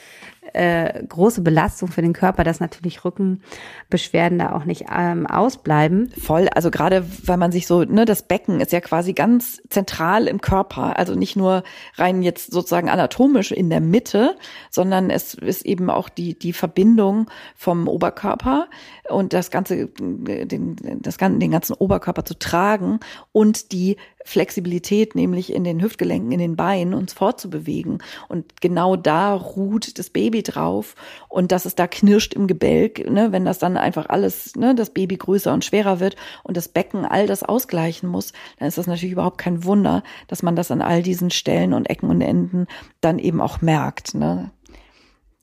äh, große Belastung für den Körper, dass natürlich Rückenbeschwerden da auch nicht ähm, ausbleiben. Voll, also gerade weil man sich so, ne, das Becken ist ja quasi ganz zentral im Körper, also nicht nur rein jetzt sozusagen anatomisch in der Mitte, sondern es ist eben auch die die Verbindung vom Oberkörper und das ganze den das den ganzen Oberkörper zu tragen und die Flexibilität, nämlich in den Hüftgelenken, in den Beinen, uns fortzubewegen. Und genau da ruht das Baby drauf. Und dass es da knirscht im Gebälk, ne, wenn das dann einfach alles, ne, das Baby größer und schwerer wird und das Becken all das ausgleichen muss, dann ist das natürlich überhaupt kein Wunder, dass man das an all diesen Stellen und Ecken und Enden dann eben auch merkt. Ne?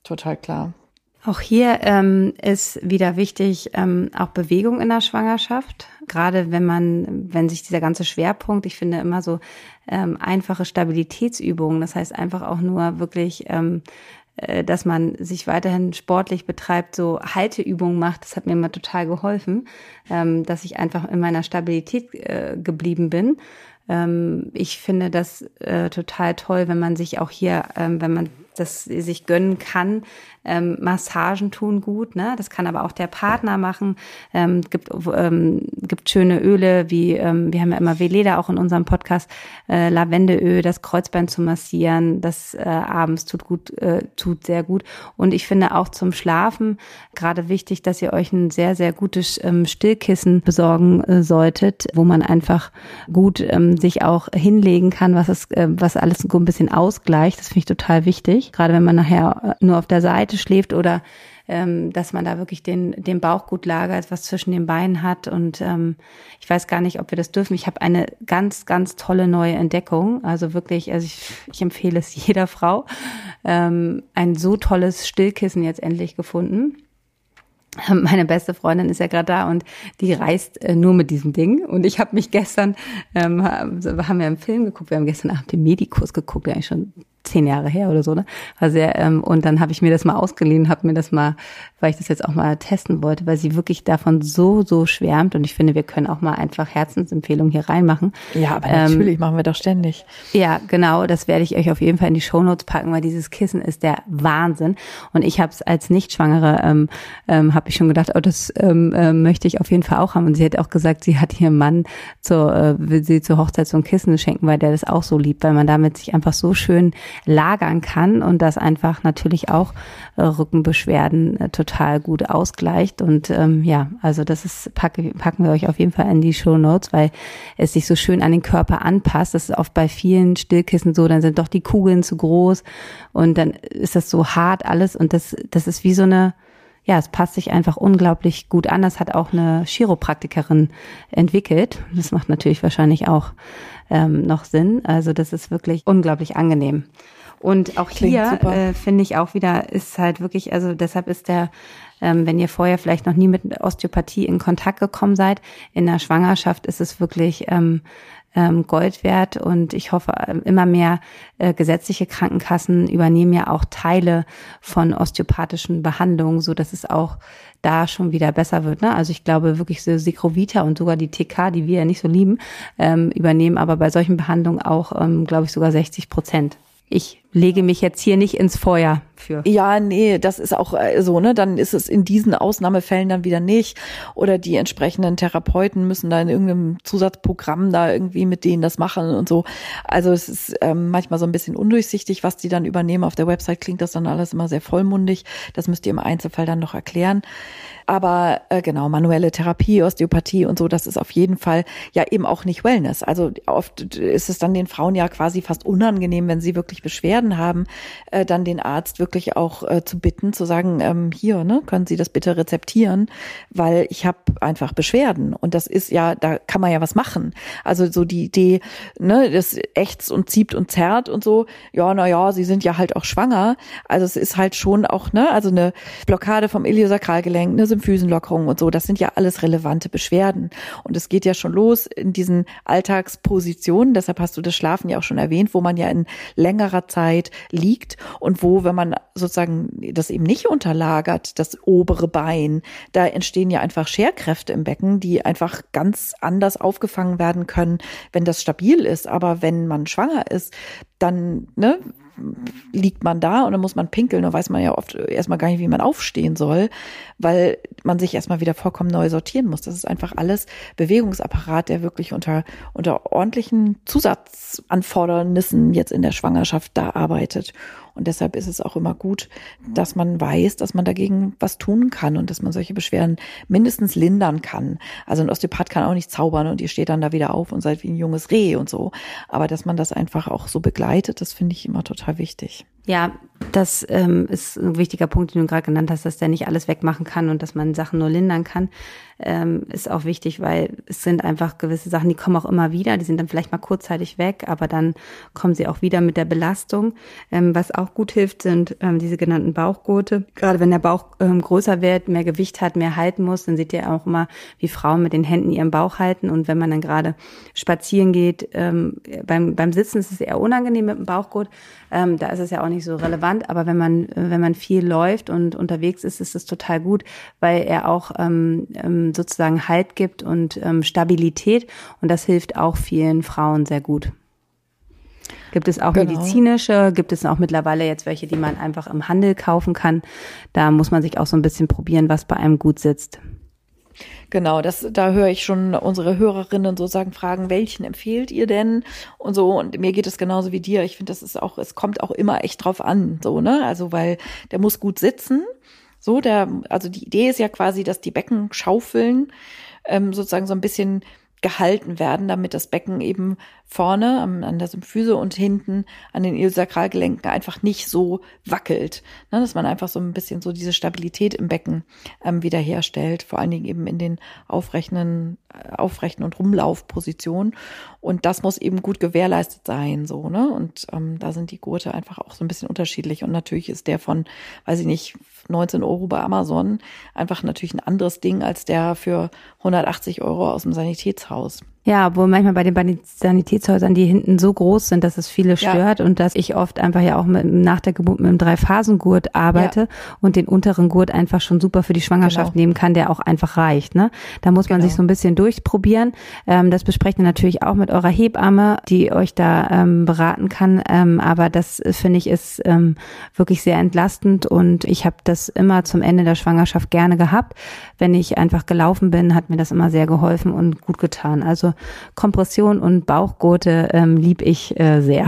Total klar. Auch hier ähm, ist wieder wichtig, ähm, auch Bewegung in der Schwangerschaft. Gerade wenn man, wenn sich dieser ganze Schwerpunkt, ich finde immer so ähm, einfache Stabilitätsübungen, das heißt einfach auch nur wirklich ähm, äh, dass man sich weiterhin sportlich betreibt, so Halteübungen macht, das hat mir immer total geholfen, ähm, dass ich einfach in meiner Stabilität äh, geblieben bin. Ähm, ich finde das äh, total toll, wenn man sich auch hier, ähm, wenn man das sich gönnen kann, ähm, Massagen tun gut, ne? Das kann aber auch der Partner machen. Ähm, gibt ähm, gibt schöne Öle wie ähm, wir haben ja immer Veleda auch in unserem Podcast äh, Lavendeöl, das Kreuzbein zu massieren, das äh, abends tut gut, äh, tut sehr gut. Und ich finde auch zum Schlafen gerade wichtig, dass ihr euch ein sehr sehr gutes ähm, Stillkissen besorgen äh, solltet, wo man einfach gut ähm, sich auch hinlegen kann, was es äh, was alles ein bisschen ausgleicht. Das finde ich total wichtig. Nicht. Gerade wenn man nachher nur auf der Seite schläft oder ähm, dass man da wirklich den, den Bauch gut lagert, was zwischen den Beinen hat. Und ähm, ich weiß gar nicht, ob wir das dürfen. Ich habe eine ganz, ganz tolle neue Entdeckung. Also wirklich, also ich, ich empfehle es jeder Frau. Ähm, ein so tolles Stillkissen jetzt endlich gefunden meine beste Freundin ist ja gerade da und die reist äh, nur mit diesem Ding. Und ich habe mich gestern, ähm, haben wir einen Film geguckt, wir haben gestern Abend den Medikus geguckt, der eigentlich schon zehn Jahre her oder so, ne? War sehr, ähm, und dann habe ich mir das mal ausgeliehen, habe mir das mal, weil ich das jetzt auch mal testen wollte, weil sie wirklich davon so, so schwärmt. Und ich finde, wir können auch mal einfach Herzensempfehlungen hier reinmachen. Ja, aber ähm, natürlich machen wir doch ständig. Ja, genau, das werde ich euch auf jeden Fall in die Shownotes packen, weil dieses Kissen ist der Wahnsinn. Und ich habe es als Nichtschwangere, ähm, ähm, habe ich schon gedacht, oh, das ähm, äh, möchte ich auf jeden Fall auch haben. Und sie hat auch gesagt, sie hat ihrem Mann zur, äh, will sie zur Hochzeit so ein Kissen schenken, weil der das auch so liebt, weil man damit sich einfach so schön lagern kann und das einfach natürlich auch äh, Rückenbeschwerden äh, total gut ausgleicht. Und ähm, ja, also das ist, packe, packen wir euch auf jeden Fall in die Show Notes, weil es sich so schön an den Körper anpasst. Das ist oft bei vielen Stillkissen so, dann sind doch die Kugeln zu groß und dann ist das so hart alles und das, das ist wie so eine, ja, es passt sich einfach unglaublich gut an. Das hat auch eine Chiropraktikerin entwickelt. Das macht natürlich wahrscheinlich auch ähm, noch Sinn. Also das ist wirklich unglaublich angenehm. Und auch Klingt hier äh, finde ich auch wieder ist halt wirklich, also deshalb ist der, ähm, wenn ihr vorher vielleicht noch nie mit Osteopathie in Kontakt gekommen seid, in der Schwangerschaft ist es wirklich ähm, ähm, Gold wert und ich hoffe, ähm, immer mehr äh, gesetzliche Krankenkassen übernehmen ja auch Teile von osteopathischen Behandlungen, so dass es auch da schon wieder besser wird. Ne? Also ich glaube wirklich so Secrovita und sogar die TK, die wir ja nicht so lieben, ähm, übernehmen aber bei solchen Behandlungen auch, ähm, glaube ich, sogar 60 Prozent ich lege mich jetzt hier nicht ins Feuer für. Ja, nee, das ist auch äh, so, ne? Dann ist es in diesen Ausnahmefällen dann wieder nicht. Oder die entsprechenden Therapeuten müssen da in irgendeinem Zusatzprogramm da irgendwie mit denen das machen und so. Also es ist ähm, manchmal so ein bisschen undurchsichtig, was die dann übernehmen. Auf der Website klingt das dann alles immer sehr vollmundig. Das müsst ihr im Einzelfall dann noch erklären. Aber äh, genau, manuelle Therapie, Osteopathie und so, das ist auf jeden Fall ja eben auch nicht Wellness. Also oft ist es dann den Frauen ja quasi fast unangenehm, wenn sie wirklich Beschwerden haben, äh, dann den Arzt wirklich auch äh, zu bitten, zu sagen, ähm, hier, ne, können Sie das bitte rezeptieren, weil ich habe einfach Beschwerden. Und das ist ja, da kann man ja was machen. Also so die Idee, ne, das ächzt und zieht und zerrt und so, ja, na ja, sie sind ja halt auch schwanger. Also es ist halt schon auch, ne, also eine Blockade vom Iliosakralgelenk, eine Symphysenlockerung und so, das sind ja alles relevante Beschwerden. Und es geht ja schon los in diesen Alltagspositionen, deshalb hast du das Schlafen ja auch schon erwähnt, wo man ja in längerer Zeit liegt und wo, wenn man sozusagen das eben nicht unterlagert, das obere Bein, da entstehen ja einfach Scherkräfte im Becken, die einfach ganz anders aufgefangen werden können, wenn das stabil ist. Aber wenn man schwanger ist, dann ne, liegt man da und dann muss man pinkeln und weiß man ja oft erstmal gar nicht, wie man aufstehen soll, weil man sich erstmal wieder vollkommen neu sortieren muss. Das ist einfach alles Bewegungsapparat, der wirklich unter, unter ordentlichen Zusatzanfordernissen jetzt in der Schwangerschaft da arbeitet. Und deshalb ist es auch immer gut, dass man weiß, dass man dagegen was tun kann und dass man solche Beschwerden mindestens lindern kann. Also ein Osteopath kann auch nicht zaubern und ihr steht dann da wieder auf und seid wie ein junges Reh und so. Aber dass man das einfach auch so begleitet, das finde ich immer total wichtig. Ja, das ähm, ist ein wichtiger Punkt, den du gerade genannt hast, dass der nicht alles wegmachen kann und dass man Sachen nur lindern kann ähm, ist auch wichtig, weil es sind einfach gewisse Sachen, die kommen auch immer wieder. Die sind dann vielleicht mal kurzzeitig weg, aber dann kommen sie auch wieder mit der Belastung. Ähm, was auch gut hilft, sind ähm, diese genannten Bauchgurte. Gerade wenn der Bauch ähm, größer wird, mehr Gewicht hat, mehr halten muss, dann seht ihr auch immer, wie Frauen mit den Händen ihren Bauch halten. Und wenn man dann gerade spazieren geht, ähm, beim, beim Sitzen ist es eher unangenehm mit dem Bauchgurt. Ähm, da ist es ja auch nicht so relevant. Aber wenn man, wenn man viel läuft und unterwegs ist, ist es total gut, weil er auch ähm, ähm sozusagen Halt gibt und ähm, Stabilität. Und das hilft auch vielen Frauen sehr gut. Gibt es auch genau. medizinische, gibt es auch mittlerweile jetzt welche, die man einfach im Handel kaufen kann. Da muss man sich auch so ein bisschen probieren, was bei einem gut sitzt. Genau, das, da höre ich schon unsere Hörerinnen so sagen, fragen, welchen empfehlt ihr denn? Und so, und mir geht es genauso wie dir. Ich finde, das ist auch, es kommt auch immer echt drauf an, so, ne? Also, weil der muss gut sitzen. So, der, also die Idee ist ja quasi, dass die Beckenschaufeln ähm, sozusagen so ein bisschen gehalten werden, damit das Becken eben vorne an der Symphyse und hinten an den Iliosakralgelenken einfach nicht so wackelt. Ne, dass man einfach so ein bisschen so diese Stabilität im Becken ähm, wiederherstellt, vor allen Dingen eben in den aufrechten, äh, aufrechten und Rumlaufpositionen. Und das muss eben gut gewährleistet sein, so, ne? Und ähm, da sind die Gurte einfach auch so ein bisschen unterschiedlich. Und natürlich ist der von, weiß ich nicht, 19 Euro bei Amazon einfach natürlich ein anderes Ding als der für 180 Euro aus dem Sanitätshaus. Ja, obwohl manchmal bei den Sanitätshäusern die hinten so groß sind, dass es viele stört ja. und dass ich oft einfach ja auch mit, nach der Geburt mit einem Dreiphasengurt arbeite ja. und den unteren Gurt einfach schon super für die Schwangerschaft genau. nehmen kann, der auch einfach reicht. Ne? Da muss man genau. sich so ein bisschen durchprobieren. Ähm, das besprecht ihr natürlich auch mit eurer Hebamme, die euch da ähm, beraten kann. Ähm, aber das finde ich ist ähm, wirklich sehr entlastend und ich habe das immer zum Ende der Schwangerschaft gerne gehabt. Wenn ich einfach gelaufen bin, hat mir das immer sehr geholfen und gut getan. Also Kompression und Bauchgurte ähm, lieb ich äh, sehr.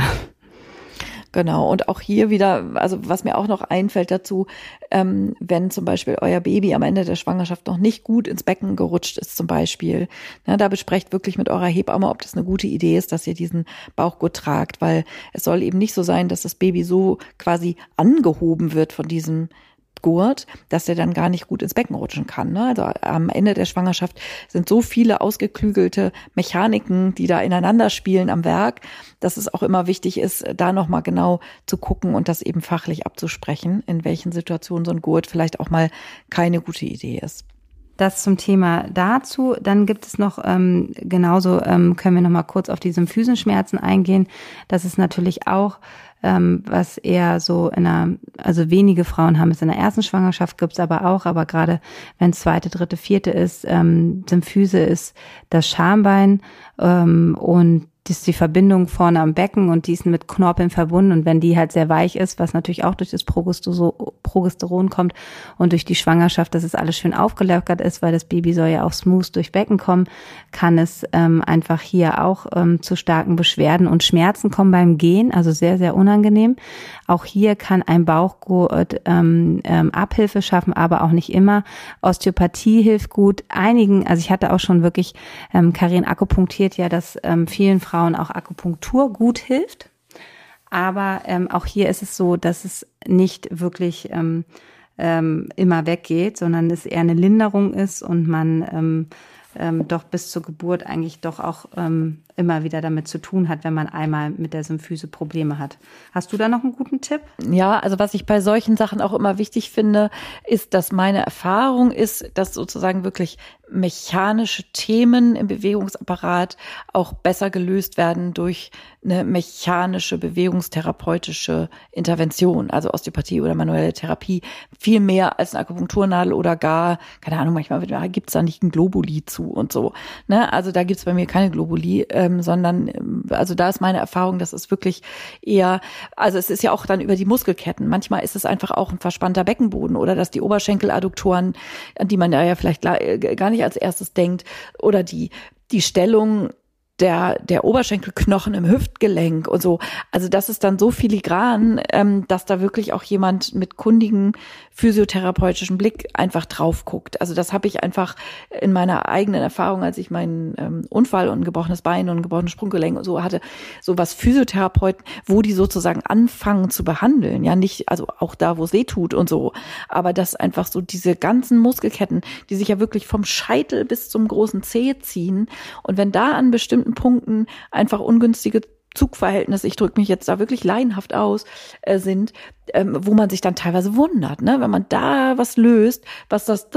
Genau. Und auch hier wieder, also was mir auch noch einfällt dazu, ähm, wenn zum Beispiel euer Baby am Ende der Schwangerschaft noch nicht gut ins Becken gerutscht ist, zum Beispiel, ne, da besprecht wirklich mit eurer Hebamme, ob das eine gute Idee ist, dass ihr diesen Bauchgurt tragt, weil es soll eben nicht so sein, dass das Baby so quasi angehoben wird von diesem Gurt, dass er dann gar nicht gut ins Becken rutschen kann. Ne? Also am Ende der Schwangerschaft sind so viele ausgeklügelte Mechaniken, die da ineinander spielen am Werk, dass es auch immer wichtig ist, da nochmal genau zu gucken und das eben fachlich abzusprechen, in welchen Situationen so ein Gurt vielleicht auch mal keine gute Idee ist. Das zum Thema dazu. Dann gibt es noch, ähm, genauso ähm, können wir noch mal kurz auf die Symphysenschmerzen eingehen. Das ist natürlich auch ähm, was eher so in einer, also wenige Frauen haben es in der ersten Schwangerschaft, gibt's aber auch, aber gerade wenn zweite, dritte, vierte ist, ähm, Symphyse ist das Schambein. Ähm, und das ist die Verbindung vorne am Becken und die ist mit Knorpeln verbunden und wenn die halt sehr weich ist, was natürlich auch durch das Progesteron kommt und durch die Schwangerschaft, dass es alles schön aufgelockert ist, weil das Baby soll ja auch smooth durch Becken kommen, kann es ähm, einfach hier auch ähm, zu starken Beschwerden und Schmerzen kommen beim Gehen, also sehr, sehr unangenehm. Auch hier kann ein Bauchgurt ähm, ähm, Abhilfe schaffen, aber auch nicht immer. Osteopathie hilft gut. Einigen, also ich hatte auch schon wirklich, ähm, Karin akupunktiert ja, dass ähm, vielen Frauen auch Akupunktur gut hilft. Aber ähm, auch hier ist es so, dass es nicht wirklich ähm, ähm, immer weggeht, sondern es eher eine Linderung ist und man ähm, ähm, doch bis zur Geburt eigentlich doch auch ähm, immer wieder damit zu tun hat, wenn man einmal mit der Symphyse Probleme hat. Hast du da noch einen guten Tipp? Ja, also was ich bei solchen Sachen auch immer wichtig finde, ist, dass meine Erfahrung ist, dass sozusagen wirklich mechanische Themen im Bewegungsapparat auch besser gelöst werden durch eine mechanische bewegungstherapeutische Intervention, also Osteopathie oder manuelle Therapie, viel mehr als eine Akupunkturnadel oder gar, keine Ahnung, manchmal gibt es da nicht ein Globuli zu und so. Ne? Also da gibt es bei mir keine Globuli. Äh, ähm, sondern ähm, also da ist meine Erfahrung, dass es wirklich eher, also es ist ja auch dann über die Muskelketten. Manchmal ist es einfach auch ein verspannter Beckenboden oder dass die Oberschenkeladduktoren, an die man ja vielleicht gar nicht als erstes denkt, oder die die Stellung der, der Oberschenkelknochen im Hüftgelenk und so. Also das ist dann so filigran, ähm, dass da wirklich auch jemand mit kundigen physiotherapeutischen Blick einfach drauf guckt. Also das habe ich einfach in meiner eigenen Erfahrung, als ich meinen ähm, Unfall und ein gebrochenes Bein und ein gebrochenes Sprunggelenk und so hatte, so was Physiotherapeuten, wo die sozusagen anfangen zu behandeln. Ja, nicht, also auch da, wo es weh tut und so. Aber dass einfach so diese ganzen Muskelketten, die sich ja wirklich vom Scheitel bis zum großen Zeh ziehen. Und wenn da an bestimmten bestimmten Punkten einfach ungünstige Zugverhältnisse, ich drücke mich jetzt da wirklich laienhaft aus, äh, sind, ähm, wo man sich dann teilweise wundert, ne? wenn man da was löst, was das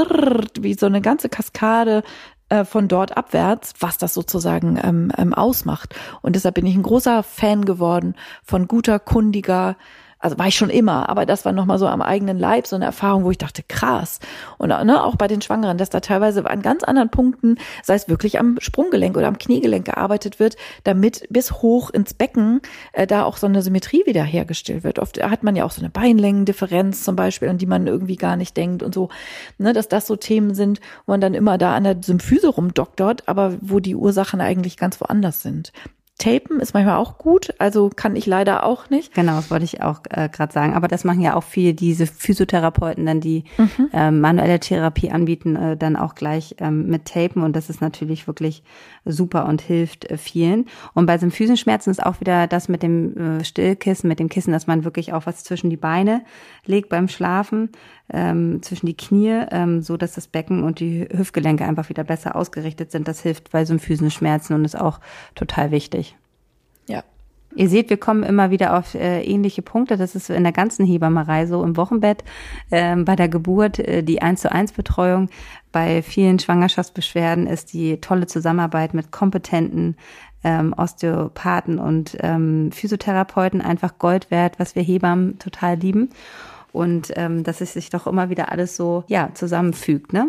wie so eine ganze Kaskade äh, von dort abwärts, was das sozusagen ähm, ähm, ausmacht. Und deshalb bin ich ein großer Fan geworden von guter, kundiger, also war ich schon immer, aber das war nochmal so am eigenen Leib so eine Erfahrung, wo ich dachte, krass. Und ne, auch bei den Schwangeren, dass da teilweise an ganz anderen Punkten, sei es wirklich am Sprunggelenk oder am Kniegelenk gearbeitet wird, damit bis hoch ins Becken äh, da auch so eine Symmetrie wiederhergestellt wird. Oft hat man ja auch so eine Beinlängendifferenz zum Beispiel, an die man irgendwie gar nicht denkt und so, ne, dass das so Themen sind, wo man dann immer da an der Symphyse rumdoktort, aber wo die Ursachen eigentlich ganz woanders sind Tapen ist manchmal auch gut, also kann ich leider auch nicht. Genau, das wollte ich auch äh, gerade sagen. Aber das machen ja auch viel diese Physiotherapeuten, dann die mhm. ähm, manuelle Therapie anbieten, äh, dann auch gleich ähm, mit Tapen und das ist natürlich wirklich super und hilft äh, vielen. Und bei Füßenschmerzen ist auch wieder das mit dem äh, Stillkissen, mit dem Kissen, dass man wirklich auch was zwischen die Beine legt beim Schlafen, ähm, zwischen die Knie, ähm, so dass das Becken und die Hüftgelenke einfach wieder besser ausgerichtet sind. Das hilft bei Füßenschmerzen und ist auch total wichtig. Ihr seht, wir kommen immer wieder auf äh, ähnliche Punkte. Das ist in der ganzen Hebammerei so im Wochenbett, ähm, bei der Geburt, äh, die 1 zu 1 Betreuung. Bei vielen Schwangerschaftsbeschwerden ist die tolle Zusammenarbeit mit kompetenten ähm, Osteopathen und ähm, Physiotherapeuten einfach Gold wert, was wir Hebammen total lieben. Und ähm, dass es sich doch immer wieder alles so ja zusammenfügt, ne?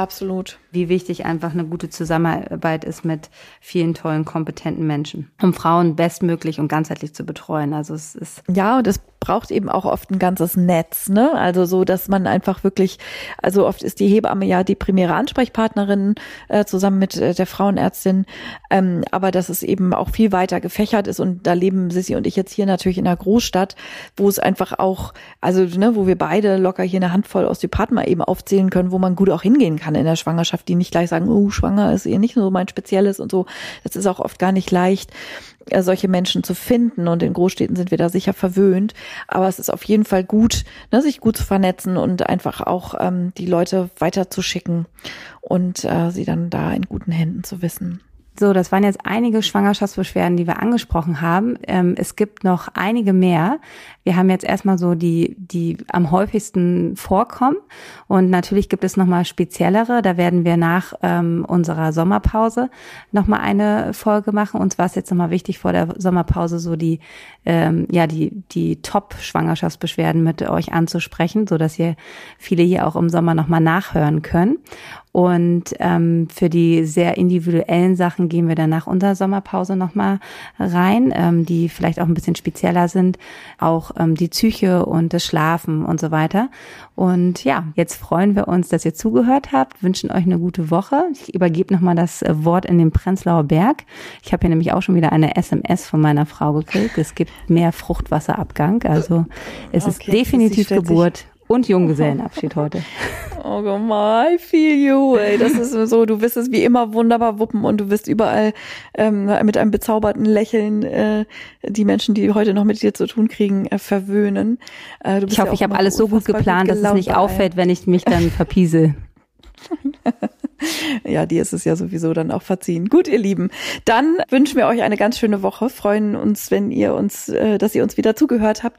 Absolut. Wie wichtig einfach eine gute Zusammenarbeit ist mit vielen tollen, kompetenten Menschen, um Frauen bestmöglich und ganzheitlich zu betreuen. Also es ist. Ja, und es braucht eben auch oft ein ganzes Netz, ne? Also so, dass man einfach wirklich, also oft ist die Hebamme ja die primäre Ansprechpartnerin äh, zusammen mit äh, der Frauenärztin, ähm, aber dass es eben auch viel weiter gefächert ist und da leben Sissi und ich jetzt hier natürlich in einer Großstadt, wo es einfach auch, also ne, wo wir beide locker hier eine Handvoll Osteopathen mal eben aufzählen können, wo man gut auch hingehen kann in der Schwangerschaft, die nicht gleich sagen, oh, schwanger ist ihr nicht so mein Spezielles und so. Das ist auch oft gar nicht leicht. Äh, solche Menschen zu finden. Und in Großstädten sind wir da sicher verwöhnt. Aber es ist auf jeden Fall gut, ne, sich gut zu vernetzen und einfach auch ähm, die Leute weiterzuschicken und äh, sie dann da in guten Händen zu wissen. So, das waren jetzt einige Schwangerschaftsbeschwerden, die wir angesprochen haben. Ähm, es gibt noch einige mehr. Wir haben jetzt erstmal so die, die am häufigsten vorkommen. Und natürlich gibt es nochmal speziellere. Da werden wir nach ähm, unserer Sommerpause nochmal eine Folge machen. Uns war es jetzt nochmal wichtig, vor der Sommerpause so die, ähm, ja, die, die Top-Schwangerschaftsbeschwerden mit euch anzusprechen, so dass ihr viele hier auch im Sommer nochmal nachhören können. Und ähm, für die sehr individuellen Sachen gehen wir dann nach unserer Sommerpause nochmal rein, ähm, die vielleicht auch ein bisschen spezieller sind, auch ähm, die Psyche und das Schlafen und so weiter. Und ja, jetzt freuen wir uns, dass ihr zugehört habt, wünschen euch eine gute Woche. Ich übergebe nochmal das äh, Wort in den Prenzlauer Berg. Ich habe hier nämlich auch schon wieder eine SMS von meiner Frau gekriegt. Es gibt mehr Fruchtwasserabgang, also es okay, ist definitiv Geburt und Junggesellenabschied heute. Oh Gott, I feel you. Ey. Das ist so, du wirst es wie immer wunderbar wuppen und du wirst überall ähm, mit einem bezauberten Lächeln äh, die Menschen, die heute noch mit dir zu tun kriegen, äh, verwöhnen. Äh, ich hoffe, ja ich habe alles so gut geplant, dass es nicht auffällt, wenn ich mich dann verpiese. ja, dir ist es ja sowieso dann auch verziehen. Gut, ihr Lieben, dann wünschen wir euch eine ganz schöne Woche. Freuen uns, wenn ihr uns, äh, dass ihr uns wieder zugehört habt.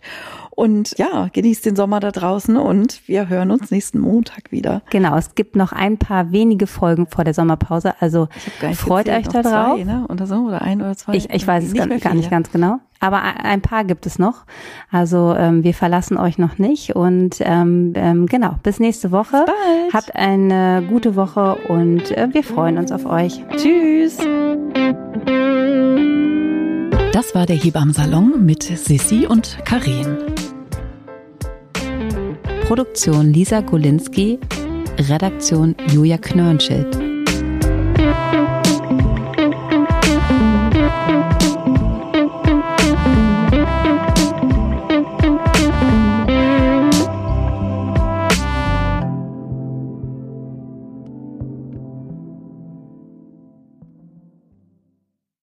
Und ja, genießt den Sommer da draußen und wir hören uns nächsten Montag wieder. Genau, es gibt noch ein paar wenige Folgen vor der Sommerpause, also freut euch da drauf. Zwei, ne? Oder so, oder ein oder zwei. Ich, ich weiß es gar, gar nicht ganz genau. Aber ein paar gibt es noch. Also ähm, wir verlassen euch noch nicht. Und ähm, ähm, genau, bis nächste Woche. Bis bald. Habt eine gute Woche und äh, wir freuen uns auf euch. Tschüss. Das war der Hebammsalon mit Sissi und Karin. Produktion Lisa Golinski, Redaktion Julia Knörnschild.